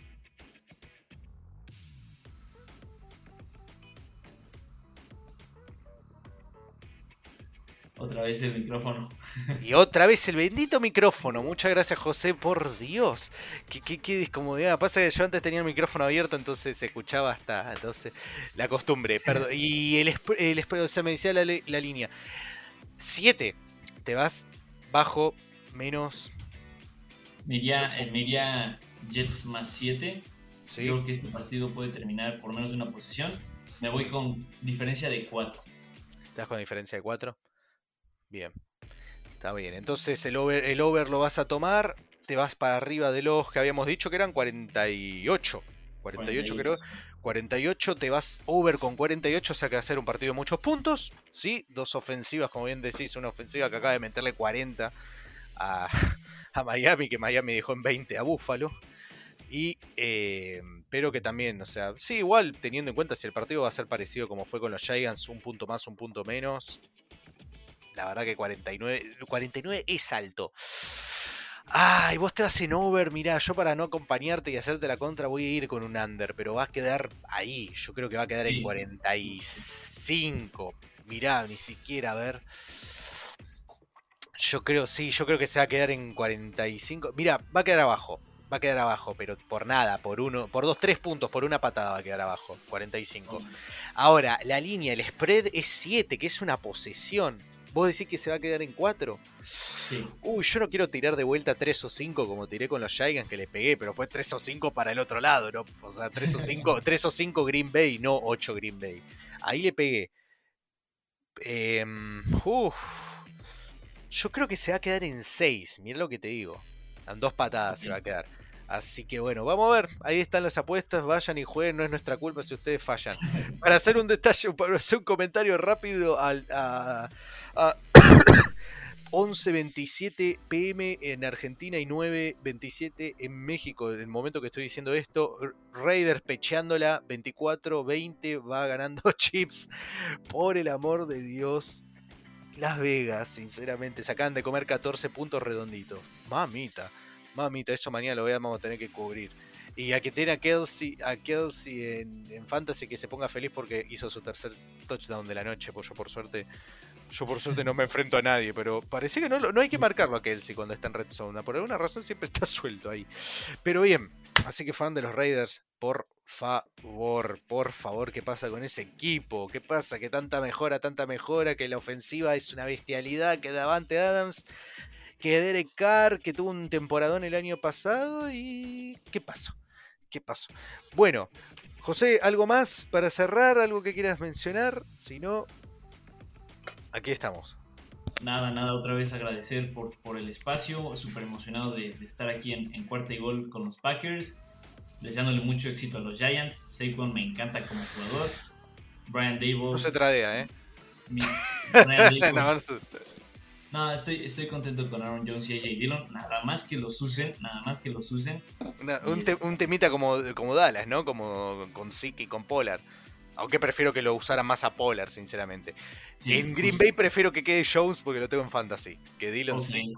[SPEAKER 2] Otra vez el micrófono.
[SPEAKER 1] Y otra vez el bendito micrófono. Muchas gracias, José, por Dios. Qué, qué, qué descomodidad. Pasa que yo antes tenía el micrófono abierto, entonces se escuchaba hasta. Entonces, la costumbre. Perdón. Y el, el, o sea, me decía la, línea. 7. Te vas bajo menos.
[SPEAKER 2] Media, media Jets más 7. Creo que este partido puede terminar por menos de una posición. Me voy con diferencia de 4.
[SPEAKER 1] ¿Te vas con diferencia de 4? Bien. Está bien. Entonces el over, el over lo vas a tomar. Te vas para arriba de los que habíamos dicho que eran 48. 48, creo. 48, te vas over con 48, o sea que va a ser un partido de muchos puntos. Sí, dos ofensivas, como bien decís, una ofensiva que acaba de meterle 40 a, Miami, que Miami dejó en 20 a Buffalo. Y, eh, pero que también, o sea, sí, igual teniendo en cuenta si el partido va a ser parecido como fue con los Giants, un punto más, un punto menos, la verdad que 49, 49 es alto. Ay, vos te vas en over, mirá, yo para no acompañarte y hacerte la contra voy a ir con un under, pero va a quedar ahí, yo creo que va a quedar en 45. Mirá, ni siquiera, a ver. Yo creo, sí, yo creo que se va a quedar en 45. Mira, va a quedar abajo, va a quedar abajo, pero por nada, por uno, por dos, tres puntos, por una patada va a quedar abajo, 45. Ahora, la línea, el spread es 7, que es una posesión. ¿Vos decís que se va a quedar en 4? Sí. Uy, yo no quiero tirar de vuelta 3 o 5 como tiré con los Giants que le pegué, pero fue 3 o 5 para el otro lado, ¿no? O sea, 3 o 5, 3 o 5 Green Bay, no 8 Green Bay. Ahí le pegué. Eh, yo creo que se va a quedar en 6, mira lo que te digo. En dos patadas se va a quedar. Así que bueno, vamos a ver. Ahí están las apuestas. Vayan y jueguen. No es nuestra culpa si ustedes fallan. Para hacer un detalle, para hacer un comentario rápido al, a, a 11.27 pm en Argentina y 9.27 en México. En el momento que estoy diciendo esto, Raiders pecheándola 24-20 va ganando chips. Por el amor de Dios. Las Vegas, sinceramente, se acaban de comer 14 puntos redonditos. Mamita, mamita, eso mañana lo vamos a tener que cubrir. Y a que tiene a Kelsey, a Kelsey en, en, Fantasy que se ponga feliz porque hizo su tercer touchdown de la noche, pues yo por suerte yo por suerte no me enfrento a nadie, pero parece que no, no hay que marcarlo a Kelsey cuando está en Red Zone. Por alguna razón siempre está suelto ahí. Pero bien, así que fan de los Raiders, por favor, por favor, ¿qué pasa con ese equipo? ¿Qué pasa? Que tanta mejora, tanta mejora, que la ofensiva es una bestialidad, que Davante Adams, que Derek Carr, que tuvo un temporadón el año pasado y... ¿Qué pasó? ¿Qué pasó? Bueno, José, ¿algo más para cerrar? ¿Algo que quieras mencionar? Si no, aquí estamos.
[SPEAKER 2] Nada, nada, otra vez agradecer por, por el espacio, súper emocionado de, estar aquí en, cuarta y gol con los Packers, deseándole mucho éxito a los Giants, Saquon me encanta como jugador, Brian Dable...
[SPEAKER 1] No se tradea, ¿eh?
[SPEAKER 2] No, estoy, estoy contento con Aaron Jones y AJ Dillon. Nada más que los usen, nada más que los usen.
[SPEAKER 1] un, temita como, como Dallas, ¿no? Como con y con Pollard. Aunque prefiero que lo usara más a Pollard, sinceramente. en Green Bay prefiero que quede Jones porque lo tengo en fantasy. Que Dillon sí,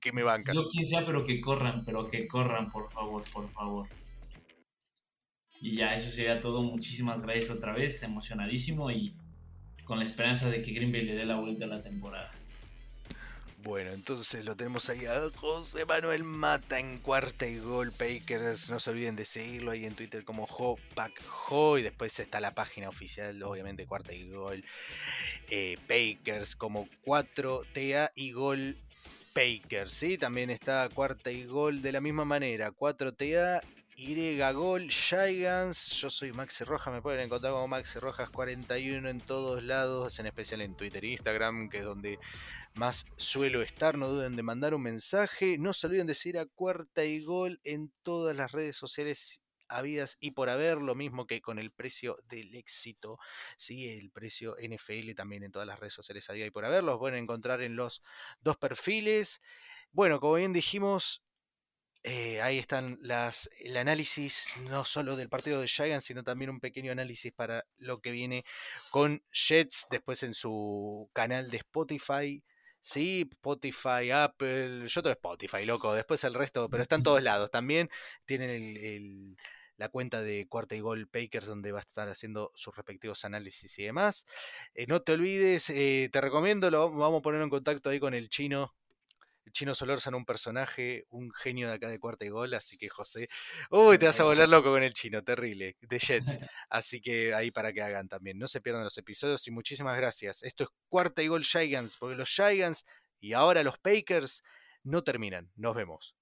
[SPEAKER 1] que, me banca.
[SPEAKER 2] Yo quien sea, pero que corran, pero que corran, por favor, por favor. Y ya, eso sería todo. Muchísimas gracias otra vez. Emocionadísimo y con la esperanza de que Green Bay le dé la vuelta a la temporada.
[SPEAKER 1] Bueno, entonces lo tenemos ahí a José Manuel Mata en cuarta y gol. Pakers, no se olviden de seguirlo ahí en Twitter como Jo Y después está la página oficial, obviamente, cuarta y gol. Eh, Pakers como 4TA y gol Pakers. ¿sí? También está cuarta y gol de la misma manera. 4TA y Gol Gigants. Yo soy Maxi Rojas, me pueden encontrar como Maxi Rojas 41 en todos lados, en especial en Twitter e Instagram, que es donde más suelo estar. No duden de mandar un mensaje. No se olviden de seguir a Cuarta y Gol en todas las redes sociales habidas y por haber, lo mismo que con el precio del éxito, ¿sí? el precio NFL también en todas las redes sociales habidas y por haber, los pueden encontrar en los dos perfiles. Bueno, como bien dijimos, eh, ahí están las, el análisis no solo del partido de Giants, sino también un pequeño análisis para lo que viene con Jets después en su canal de Spotify. Sí, Spotify, Apple, yo todo Spotify, loco, después el resto, pero están todos lados. También tienen la cuenta de Cuarta y Gol Pakers donde va a estar haciendo sus respectivos análisis y demás. Eh, no te olvides, eh, te recomiendo, lo vamos a poner en contacto ahí con el chino el Chino en un personaje, un genio de acá de cuarta y gol, así que José, uy, te vas a volver loco con el chino, terrible, de Jets. Así que ahí para que hagan también. No se pierdan los episodios y muchísimas gracias. Esto es cuarta y gol Giants, porque los Giants y ahora los Pakers no terminan. Nos vemos.